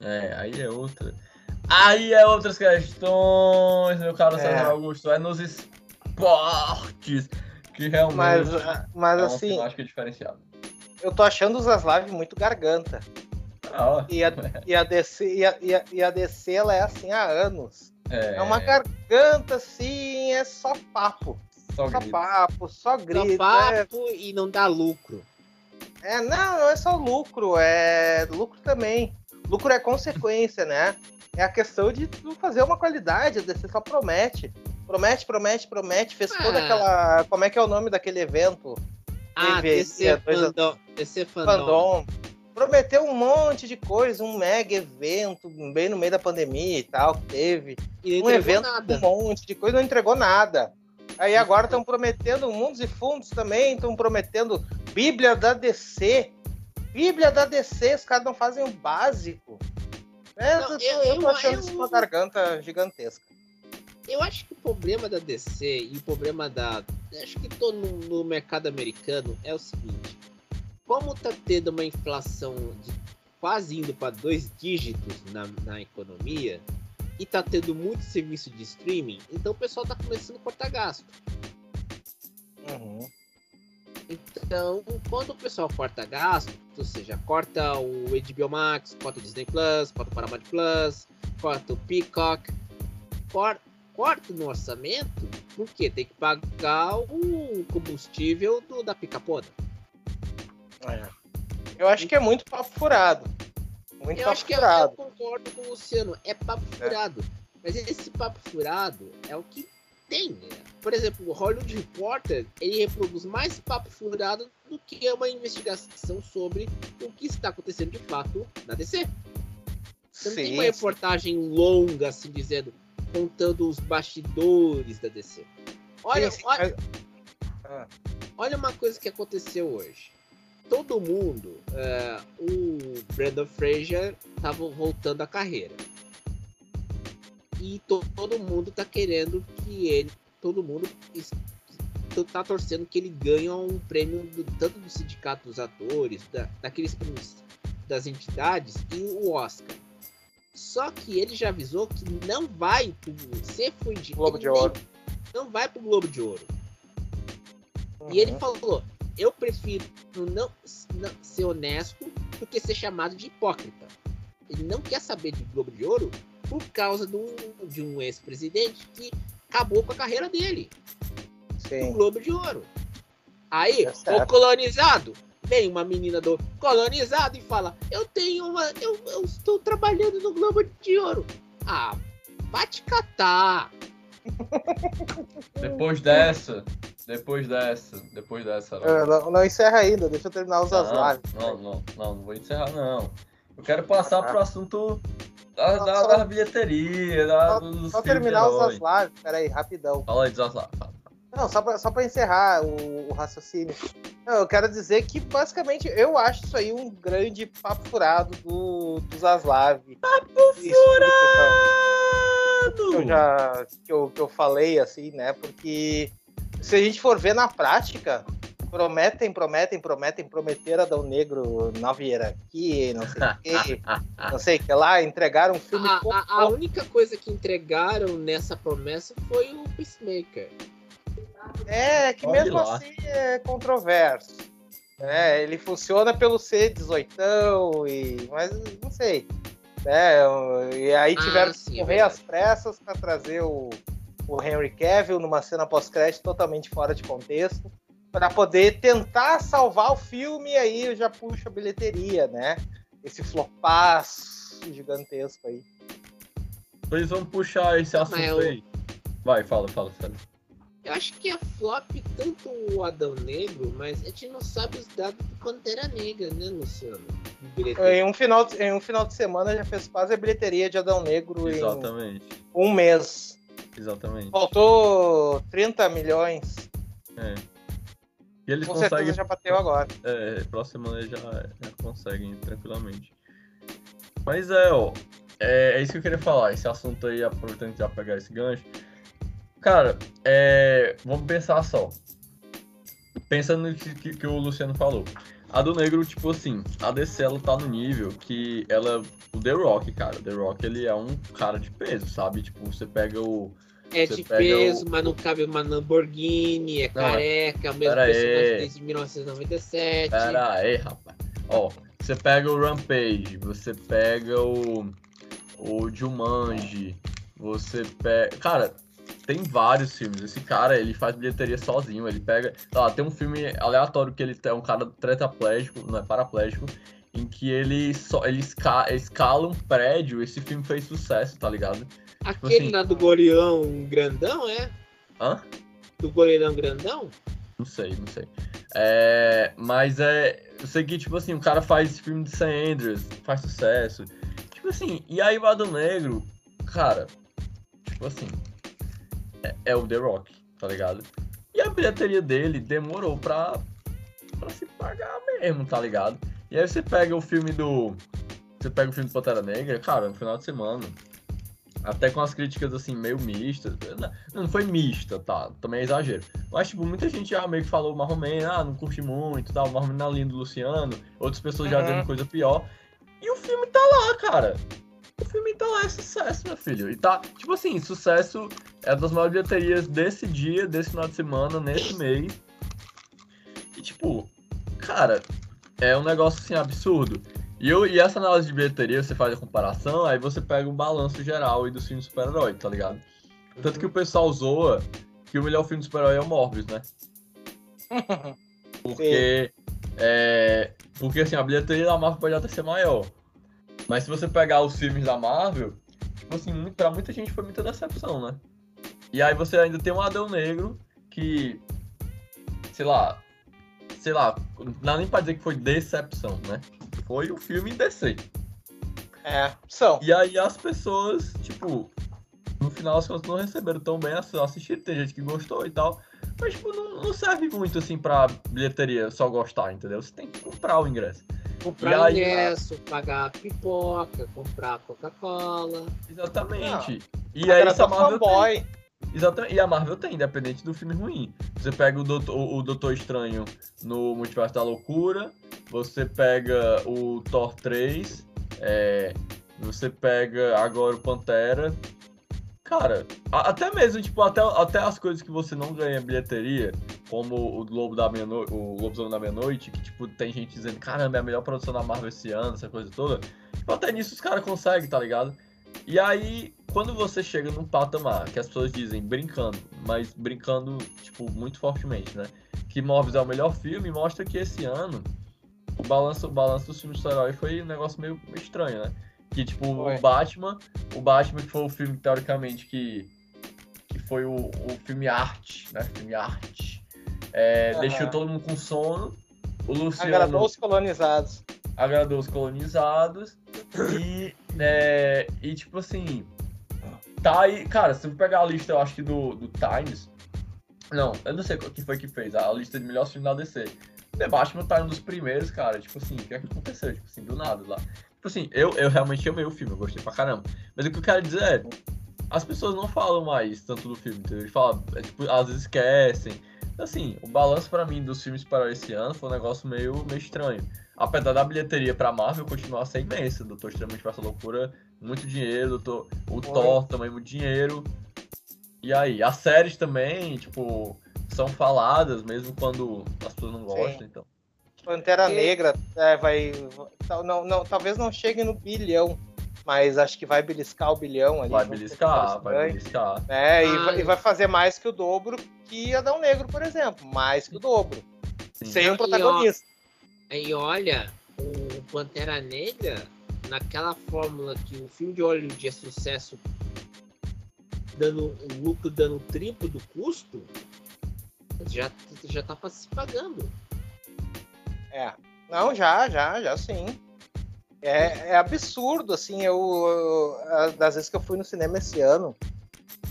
É, aí é outra. Aí é outras questões, meu caro É. César Augusto. É nos esportes que realmente Mas, mas é um assim, acho que é diferenciado. eu tô achando o Zaslav muito garganta. Ah, E a, e a DC, e a, e a, e a DC ela é assim há anos. é, É uma garganta assim, é só papo. só Só papo, só Só grito. É, papo e não dá lucro. é, não, não é só lucro, é lucro também. Lucro é consequência, né? É a questão de tu fazer uma qualidade, a DC só promete. Promete, promete, promete. Fez toda Ah. aquela. Como é que é o nome daquele evento? Ah, DC é, fandom. DC fandom. Prometeu um monte de coisa, um mega evento, bem no meio da pandemia e tal, que teve. E um evento nada. um monte de coisa, não entregou nada. Aí agora estão prometendo mundos e fundos também, estão prometendo Bíblia da DC. Bíblia da DC, os caras não fazem o básico. É, Não, eu, eu- eu tô achando eu- isso uma garganta gigantesca. Eu acho que o problema da DC e o problema da. Acho que tô no, no mercado americano é o seguinte: como tá tendo uma inflação de quase indo para dois dígitos na, na economia e tá tendo muito serviço de streaming, então o pessoal tá começando a cortar gasto. Uhum. Então, quando o pessoal corta gasto, ou seja, corta o HBO Max, corta o Disney Plus, corta o Paramount Plus, corta o Peacock, cor- corta no orçamento, porque tem que pagar o combustível do, da picapoda. É. Eu acho que é muito papo furado. Muito Eu papo acho que eu, eu furado. concordo com o Luciano, é papo furado. Mas esse papo furado é o que tem. né? Por exemplo, o Hollywood Reporter, ele reproduz mais papo furado do que uma investigação sobre o que está acontecendo de fato na DC. Você não tem uma reportagem longa, assim dizendo, contando os bastidores da DC. Olha, Sim, sim, olha, mas- olha uma coisa que aconteceu hoje. Todo mundo, é, o Brandon Fraser estava voltando à carreira. E to- todo mundo tá querendo que ele, todo mundo tá torcendo que ele ganhe um prêmio do- tanto do sindicato dos atores, da, daqueles prêmios das entidades e o Oscar. Só que ele já avisou que não vai pro, se foi de, Globo de Ouro. não vai pro Globo de Ouro. E ele Uhum. falou: eu prefiro não, não ser honesto do que ser chamado de hipócrita. Ele não quer saber de Globo de Ouro por causa de um, de um ex-presidente que acabou com a carreira dele no Sim. Globo de Ouro. Aí, certo. o colonizado, vem uma menina do colonizado e fala: Eu tenho uma. Eu, eu estou trabalhando no Globo de Ouro. Ah, vai te catar. Depois dessa, depois dessa, depois dessa. Ah, Não, não encerra ainda, deixa eu terminar os. Não, não, não, não, não vou encerrar, não. Eu quero passar pro assunto da, da, só- da bilheteria, da, Só, dos só terminar os. Zaslav, peraí, rapidão. Fala aí, Zaslav. fala. Não, só pra, só pra encerrar o, o raciocínio. Não, eu quero dizer que, basicamente, eu acho isso aí um grande papo furado do, do Zaslav. Papo Que eu, já, que, eu, que eu falei, assim, né? Porque se a gente for ver na prática, prometem, prometem, prometem, prometer Adão Negro nova hierarquia, não sei o quê, não sei o que lá, entregaram um filme A, a- a única coisa que entregaram nessa promessa foi o Peacemaker. É, que Olha mesmo lá. assim é controverso. É, ele funciona pelo ser 18 e mas não sei. É, e aí Ah, tiveram sim, que é correr às pressas para trazer o, o Henry Cavill numa cena pós-crédito totalmente fora de contexto, para poder tentar salvar o filme e aí eu já puxo a bilheteria, né? Esse flopaço gigantesco aí. Vocês vão puxar esse assunto eu- aí. Vai, fala, fala, sério. Eu acho que é flop tanto o Adão Negro, mas a gente não sabe os dados do Pantera Negra, né, Luciano? Em um, final de, em um final de semana já fez quase a bilheteria de Adão Negro Exatamente, em um mês. exatamente. Faltou 30 milhões. É. E eles Com certeza conseguem. já bateu agora. É, próxima semana eles já, já conseguem tranquilamente. Mas é, ó. É, é isso que eu queria falar. Esse assunto aí, aproveitando já pegar esse gancho. Cara, é, vamos pensar só. Pensando no que, que, que o Luciano falou. A do negro, tipo assim, a DC ela tá no nível que ela. O The Rock, cara. O The Rock ele é um cara de peso, sabe? Tipo, você pega o. É Você de peso, o- mas não cabe uma Lamborghini, é Não, careca, é o mesmo personagem desde 1997. Pera aí, rapaz. Ó, você pega o Rampage, você pega o. O Jumanji, você pega. Cara, tem vários filmes. Esse cara, ele faz bilheteria sozinho. Ele pega. lá, tem um filme aleatório que ele é um cara tetraplégico, não é paraplégico, em que ele só ele esca- escala um prédio. Esse filme fez sucesso, tá ligado? Aquele assim- lá do goleirão grandão, é? Hã? Do goleirão grandão? Não sei, não sei. É, mas é. Eu sei que, tipo assim, o cara faz filme de San Andreas, faz sucesso. Tipo assim, e aí o Adão Negro, cara, tipo assim, é, é o The Rock, tá ligado? E a bilheteria dele demorou pra, pra se pagar mesmo, tá ligado? E aí você pega o filme do. Você pega o filme do Pantera Negra, cara, no final de semana. Até com as críticas assim, meio mistas. Não, não foi mista, tá? Também é exagero. Mas, tipo, muita gente já meio que falou Marromeno, ah, não curte muito, tal, Marromeno na linha do Luciano. Outras pessoas já Uhum. dizendo coisa pior. E o filme tá lá, cara. O filme tá lá, é sucesso, meu filho. E tá, tipo assim, sucesso é das maiores bilheterias desse dia, desse final de semana, nesse mês. E, tipo, cara, é um negócio assim absurdo. E, eu, e essa análise de bilheteria, você faz a comparação, aí você pega o balanço geral e dos filmes de super-herói, tá ligado? Tanto que o pessoal zoa que o melhor filme de super-herói é o Morbius, né? Porque. É, porque assim, a bilheteria da Marvel pode até ser maior. Mas se você pegar os filmes da Marvel, tipo assim, pra muita gente foi muita decepção, né? E aí você ainda tem um Adão Negro que. Sei lá. Sei lá, não dá nem pra dizer que foi decepção, né? Foi o filme DC. É, são. E aí as pessoas, tipo, no final as contas não receberam tão bem ass- assistiram, tem gente que gostou e tal. Mas, tipo, não, não serve muito, assim, pra bilheteria só gostar, entendeu? Você tem que comprar o ingresso. Comprar E aí, ingresso, pagar pipoca, comprar Coca-Cola. Exatamente. E aí, Agradou a Marvel tem. Exatamente. E a Marvel tem, independente do filme ruim. Você pega o Doutor, o Doutor Estranho no Multiverso da Loucura, você pega o Thor 3, é, você pega agora o Pantera. Cara, a- até mesmo, tipo, até, até as coisas que você não ganha bilheteria, como o Globo da Meia-Noite, o Globozão da Meia-Noite, que, tipo, tem gente dizendo, caramba, é a melhor produção da Marvel esse ano, essa coisa toda. Tipo, até nisso os caras conseguem, tá ligado? E aí, quando você chega num patamar que as pessoas dizem brincando, mas brincando, tipo, muito fortemente, né? Que Morbius é o melhor filme, mostra que esse ano o balanço, o balanço dos filmes de super-herói foi um negócio meio, estranho, né? Que, tipo, Foi. o Batman, o Batman que foi o filme, teoricamente, que, que foi o, o filme arte, né? Filme arte. É. Deixou todo mundo com sono. O Luciano Agradou os colonizados. agradou os colonizados e, é, e tipo assim, tá aí, cara, se eu pegar a lista, eu acho que do, do Times, não, eu não sei qual que foi que fez, a lista de melhores filmes da DC. The Batman tá um dos primeiros, cara, tipo assim, o que é que aconteceu? Tipo assim, do nada lá. Tipo assim, eu, eu realmente amei o filme, eu gostei pra caramba. Mas o que eu quero dizer é, as pessoas não falam mais tanto do filme, entendeu? Eles falam, é, tipo, às vezes esquecem. Assim, o balanço pra mim dos filmes para esse ano foi um negócio meio, meio estranho. Apesar da bilheteria pra Marvel continuar a ser imensa. Doutor Extremamente Passa Loucura, muito dinheiro. Doutor, o. Thor também, muito dinheiro. E aí, as séries também, tipo, são faladas, mesmo quando as pessoas não gostam, então. Pantera E- Negra é, vai. Não, não, talvez não chegue no bilhão, mas acho que vai beliscar o bilhão ali. Vai beliscar, vai beliscar. É, e, Ah, vai, e vai fazer mais que o dobro que Adão Negro, por exemplo. Mais que o dobro. Sim. Sem um E, ó, protagonista. Aí olha, o Pantera Negra, naquela fórmula que o filme de Hollywood é sucesso, dando o lucro dando o triplo do custo, já, já tá se pagando. É. Não, já, já, já sim. É, é absurdo, assim, eu, eu- das vezes que eu fui no cinema esse ano,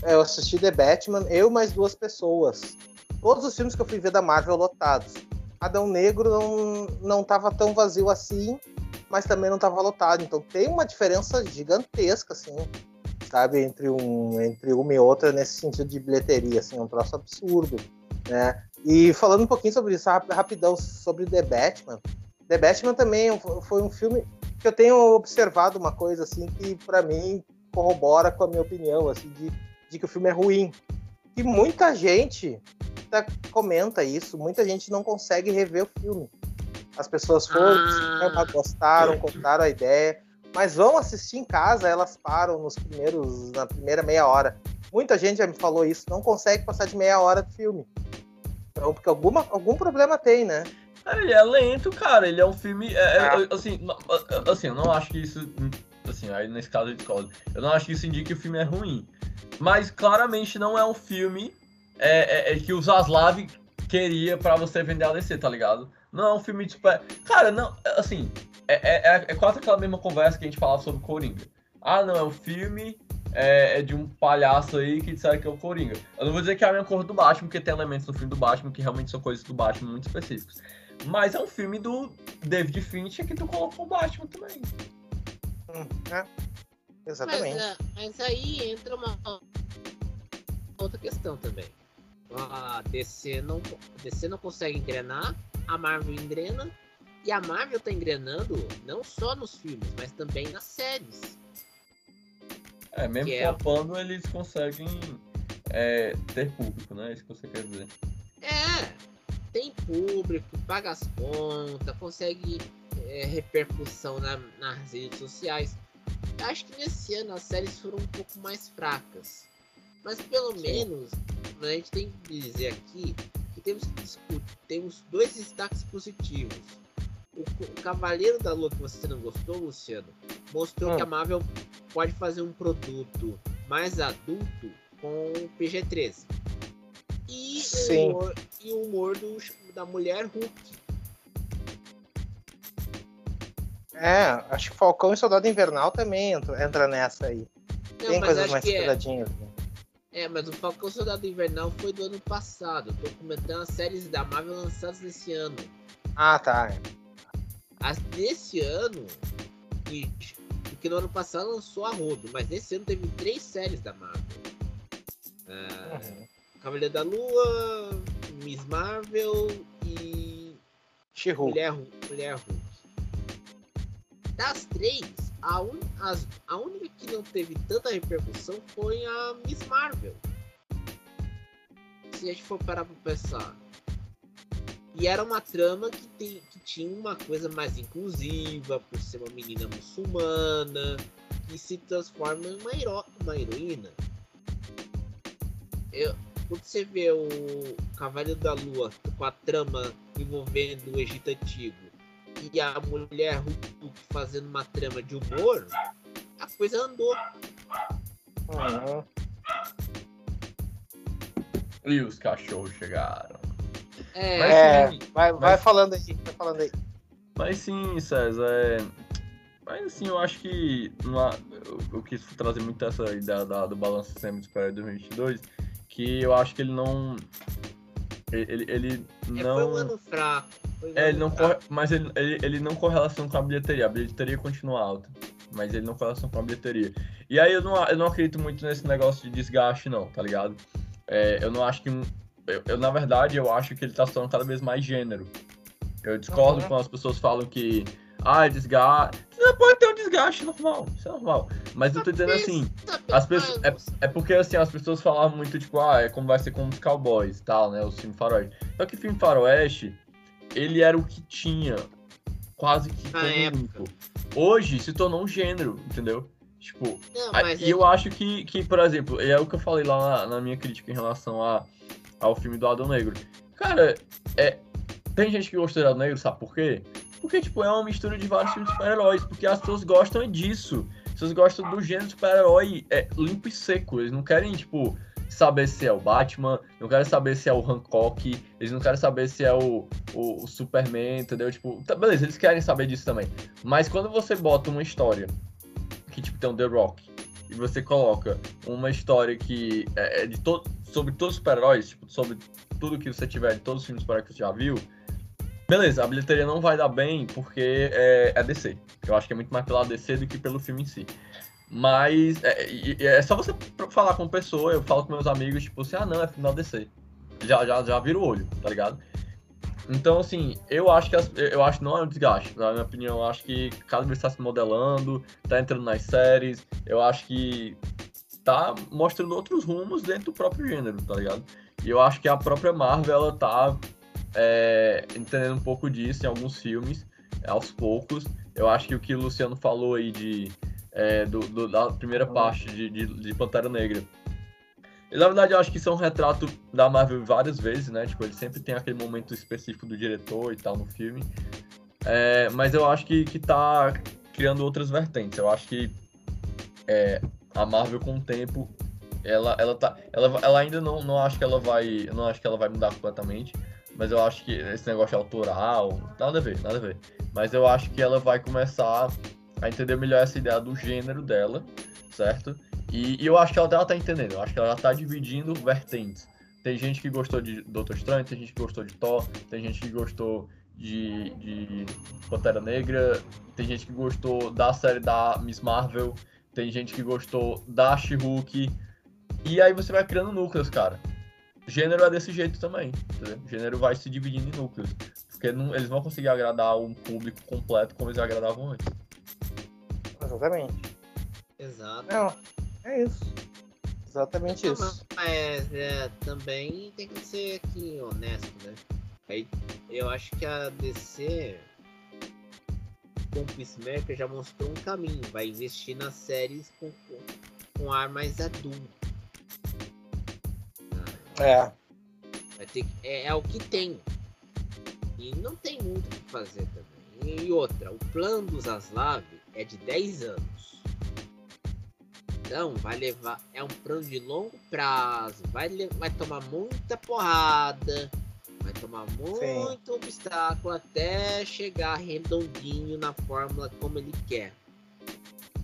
eu assisti The Batman, eu mais duas pessoas. Todos os filmes que eu fui ver da Marvel lotados. Adão Negro não, não tava tão vazio assim, mas também não tava lotado. Então tem uma diferença gigantesca, assim, sabe, entre, um, entre uma e outra nesse sentido de bilheteria, assim, é um troço absurdo, né? E falando um pouquinho sobre isso, rap- rapidão, sobre The Batman, The Batman também foi um filme que eu tenho observado uma coisa assim que para mim corrobora com a minha opinião, assim, de, de que o filme é ruim. E muita gente tá, comenta isso, muita gente não consegue rever o filme. As pessoas foram, ah. gostaram, contaram a ideia, mas vão assistir em casa, elas param nos primeiros, na primeira meia hora. Muita gente já me falou isso, não consegue passar de meia hora do filme. Então, porque alguma, algum problema tem, né? Ele é lento, cara. Ele é um filme. É, é, ah. assim, assim, eu não acho que isso. Assim, aí nesse caso eu discordo. Eu não acho que isso indique que o filme é ruim. Mas claramente não é um filme é, é, é que o Zaslav queria para você vender a DC, tá ligado? Não é um filme de super. Cara, não, assim, é, é, é, quase aquela mesma conversa que a gente falava sobre Coringa. Ah, não, é um filme é, é, de um palhaço aí que disseram que é o Coringa. Eu não vou dizer que é a minha cor do Batman, porque tem elementos no filme do Batman que realmente são coisas do Batman muito específicas. Mas é um filme do David Fincher que tu colocou o Batman também. Hum, é. Exatamente. Mas, mas, aí entra uma outra questão também. A DC não, a DC não consegue engrenar, a Marvel engrena, e a Marvel tá engrenando não só nos filmes, mas também nas séries. É, mesmo que flopando, é... eles conseguem é, ter público, né? É isso que você quer dizer. É, tem público, paga as contas, consegue é, repercussão na, nas redes sociais. Acho que nesse ano as séries foram um pouco mais fracas. Mas pelo menos a gente tem que dizer aqui que temos que discutir, temos dois destaques positivos. O, Cavaleiro da Lua que você não gostou, Luciano, mostrou que a hum. Marvel pode fazer um produto mais adulto com PG-13. E Sim. o humor, e o humor do, da mulher Hulk. É, acho que Falcão e Soldado Invernal também entra nessa aí. Não, Tem coisas mais é. pesadinhas. É. Né? é, mas o Falcão e Soldado Invernal foi do ano passado. tô comentando as séries da Marvel lançadas nesse ano. Ah, tá. As desse ano, porque no ano passado lançou a Rodo, mas nesse ano teve três séries da Marvel. Ah, uhum. Cavaleiro da Lua, Miss Marvel e Mulher, Mulher Hulk. Das três, a, un, as, a única que não teve tanta repercussão foi a Miss Marvel. Se a gente for parar pra pensar. E era uma trama que, tem, que tinha uma coisa mais inclusiva, por ser uma menina muçulmana, que se transforma em uma, hero, uma heroína. Eu, quando você vê o Cavaleiro da Lua com a trama envolvendo o Egito Antigo e a mulher Hulk fazendo uma trama de humor, a coisa andou. Uhum. E os cachorros chegaram. É, mas, é sim, vai, mas... vai falando aí, vai falando aí. Mas sim, César, é... Mas assim, eu acho que uma, eu, eu quis trazer muito essa ideia da, do balanço sempre de 2022 que eu acho que ele não. Ele, ele não. É, foi um ano fraco. Um é, ele não corre, mas ele, ele, ele não correlaciona com a bilheteria. A bilheteria continua alta, mas ele não correlaciona com a bilheteria. E aí eu não, eu não acredito muito nesse negócio de desgaste, não, tá ligado? É, eu não acho que. Eu, eu, na verdade, eu acho que ele tá se tornando cada vez mais gênero. Eu discordo uhum. quando as pessoas falam que ah, desgaste. Você pode ter um desgaste normal, isso é normal. Mas eu tô dizendo assim, as pessoas. É, é, porque assim, as pessoas falavam muito, tipo, ah, é como vai ser com os cowboys e tal, né? O filme faroeste. Só que o filme faroeste, ele era o que tinha quase que único. Hoje se tornou um gênero, entendeu? Tipo, Não, e é... eu acho que, que, por exemplo, é o que eu falei lá na, na minha crítica em relação a, ao filme do Adão Negro. Cara, é, tem gente que gostou do Adão Negro, sabe por quê? Porque, tipo, é uma mistura de vários filmes de super-heróis, porque as pessoas gostam disso. As pessoas gostam do gênero super-herói é, limpo e seco. Eles não querem, tipo, saber se é o Batman, não querem saber se é o Hancock, eles não querem saber se é o, o, o Superman, entendeu? Tipo, tá, beleza, eles querem saber disso também. Mas quando você bota uma história que, tipo, tem o The Rock, e você coloca uma história que é, é de to sobre todos os super-heróis, tipo, sobre tudo que você tiver de todos os filmes super que você já viu, Beleza, a bilheteria não vai dar bem porque é, é DC. Eu acho que é muito mais pela DC do que pelo filme em si. Mas é, é só você falar com pessoa, eu falo com meus amigos, tipo assim, ah não, é final DC. Já, já, já vira o olho, tá ligado? Então, assim, eu acho que as, eu acho que não é um desgaste. Na minha opinião, eu acho que cada vez está se modelando, tá entrando nas séries. Eu acho que tá mostrando outros rumos dentro do próprio gênero, tá ligado? E eu acho que a própria Marvel, ela tá é, entendendo um pouco disso em alguns filmes, aos poucos. Eu acho que o que o Luciano falou aí de, é, do, do, da primeira parte de, de, de Pantera Negra. E, na verdade, eu acho que isso é um retrato da Marvel várias vezes, né? Tipo, ele sempre tem aquele momento específico do diretor e tal no filme. É, mas eu acho que, que tá criando outras vertentes. Eu acho que é, a Marvel, com o tempo, ela, ela, tá, ela, ela ainda não, não acho que ela vai. Não acho que ela vai mudar completamente. Mas eu acho que esse negócio autoral, nada a ver, nada a ver. Mas eu acho que ela vai começar a entender melhor essa ideia do gênero dela, certo? E, e eu acho que ela, ela tá entendendo, eu acho que ela tá dividindo vertentes. Tem gente que gostou de Doutor Estranho, tem gente que gostou de Thor, tem gente que gostou de, de Pantera Negra, tem gente que gostou da série da Miss Marvel, tem gente que gostou da She-Hulk. E aí você vai criando núcleos, cara. Gênero é desse jeito também, entendeu? Gênero vai se dividindo em núcleos. Porque não, eles vão conseguir agradar um público completo como eles agradavam antes. Exatamente. Exato. Não, é isso. Exatamente Não, isso. Mas é, também tem que ser aqui honesto, né? Aí, eu acho que a DC com o Peacemaker já mostrou um caminho. Vai investir nas séries com, com, com ar mais adulto. É. Vai ter que- é, é o que tem. E não tem muito o que fazer também. E outra, o plano do Zaslav é de 10 anos. Então, vai levar. É um plano de longo prazo. Vai, vai tomar muita porrada. Vai tomar muito obstáculo até chegar redondinho na fórmula como ele quer.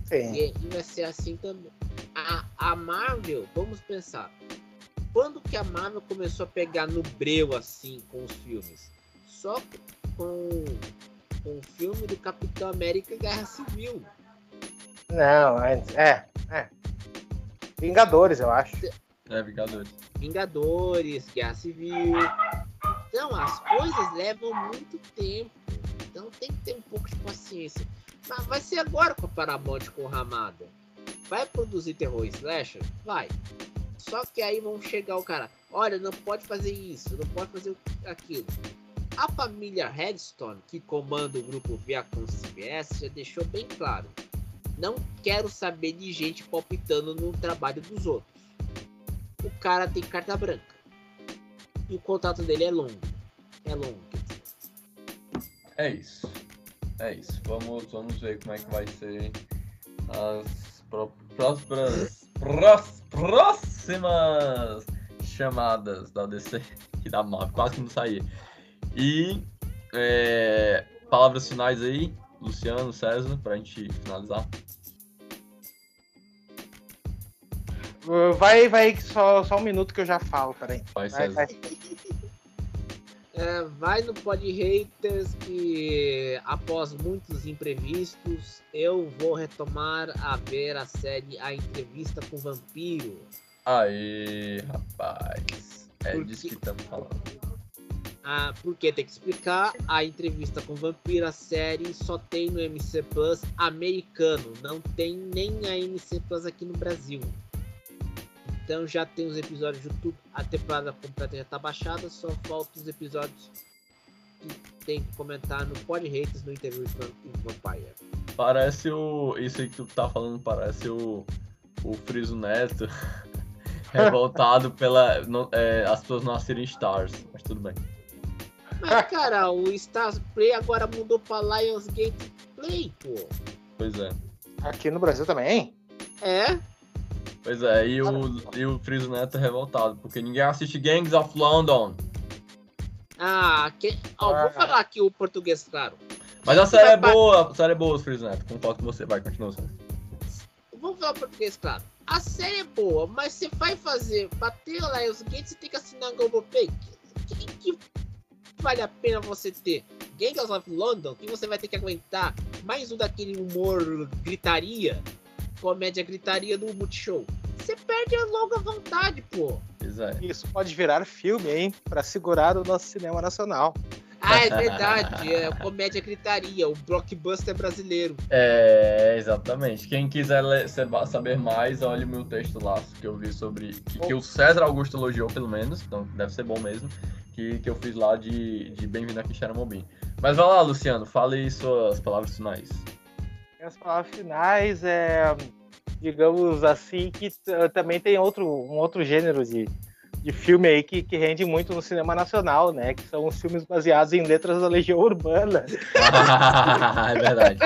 Sim. E, e vai ser assim também. A, a Marvel, vamos pensar. Quando que a Marvel começou a pegar no breu assim com os filmes? Só com, com o filme do Capitão América Guerra Civil. Não, antes. É, é. Vingadores, eu acho. É, Vingadores. Vingadores, Guerra Civil. Então, as coisas levam muito tempo. Então tem que ter um pouco de paciência. Mas vai ser agora com a Paramount com o Ramada. Vai produzir terror slasher? Vai. Só que aí vão chegar o cara. Olha, não pode fazer isso, não pode fazer aquilo. A família Redstone, que comanda o grupo Viacom CBS, já deixou bem claro. Não quero saber de gente palpitando no trabalho dos outros o cara tem carta branca. O contrato dele é longo. É longo. É isso. É isso. Vamos, vamos ver como é que vai ser as pró- próximas, prós- próximas chamadas da DC e da Marvel. Quase que não saía. E é, palavras finais aí, Luciano, César, pra gente finalizar. Vai, vai, só, só um minuto que eu já falo, peraí. Vai, Vai, vai. É, vai no Pod Haters que após muitos imprevistos eu vou retomar a ver a série A Entrevista com o Vampiro. Aê, rapaz. É Por disso que- estamos falando. Ah, porque tem que explicar, a entrevista com o Vampiro, a série só tem no MC Plus americano, não tem nem a MC Plus aqui no Brasil. Então já tem os episódios do YouTube, a temporada completa já tá baixada, só falta os episódios que tem que comentar no Pod Haters no Interview with Vampire. Parece o. Isso aí que tu tá falando parece o. O Friso Neto revoltado pela. não- é, as pessoas não assistirem Stars, mas tudo bem. Mas cara, o Stars Play agora mudou pra Lionsgate Play, pô. Pois é. Aqui no Brasil também? É? Pois é, e o, e o Friso Neto é revoltado, porque ninguém assiste Gangs of London. Ah, que... Ah. vou falar aqui o português, claro. Mas a série é vai- boa, a série é boa, Friso Neto. Concordo com você. Vai, continua. Vamos falar português, claro. A série é boa, mas você vai fazer, bater lá os gates, você tem que assinar o Globoplay. Que, que, que vale a pena você ter? Gangs of London, que você vai ter que aguentar mais um daquele humor gritaria, comédia gritaria do Multishow. Você perde a longa vontade, pô. É. Isso pode virar filme, hein? Pra segurar o nosso cinema nacional. Ah, é verdade. É comédia gritaria, o blockbuster brasileiro. É, exatamente. Quem quiser saber mais, olhe o meu texto lá que eu vi sobre. Que, que o César Augusto elogiou, pelo menos, então deve ser bom mesmo. Que, que eu fiz lá de, de Bem-vindo aqui, Xeramobim. Mas vai lá, Luciano, fale suas palavras finais. As palavras finais é, digamos assim, que t- também tem outro, um outro gênero de, de filme aí que, que rende muito no cinema nacional, né? Que são os filmes baseados em letras da Legião Urbana. é verdade.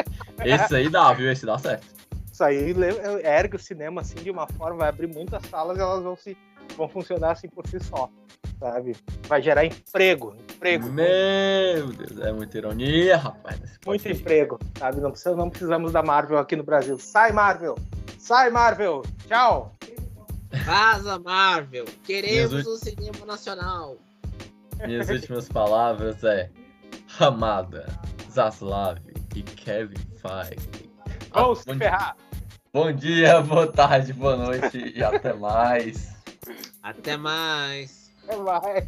Esse aí dá, viu? Esse dá certo. Isso aí le- ergue o cinema assim de uma forma, vai abrir muitas salas e elas vão se vão funcionar assim por si só, sabe? Vai gerar emprego, emprego, Meu Deus, é muita ironia, rapaz. muito podcast. emprego, sabe? Não, precisa, não precisamos da Marvel aqui no Brasil. Sai Marvel, sai Marvel, tchau. Vaza, Marvel. Queremos o cinema nacional. Minhas últimas palavras é Ramada, Zaslav e Kevin Feige. Ah, Vamos se bom, ferrar. bom dia, boa tarde, boa noite e até mais. Até mais. Vai.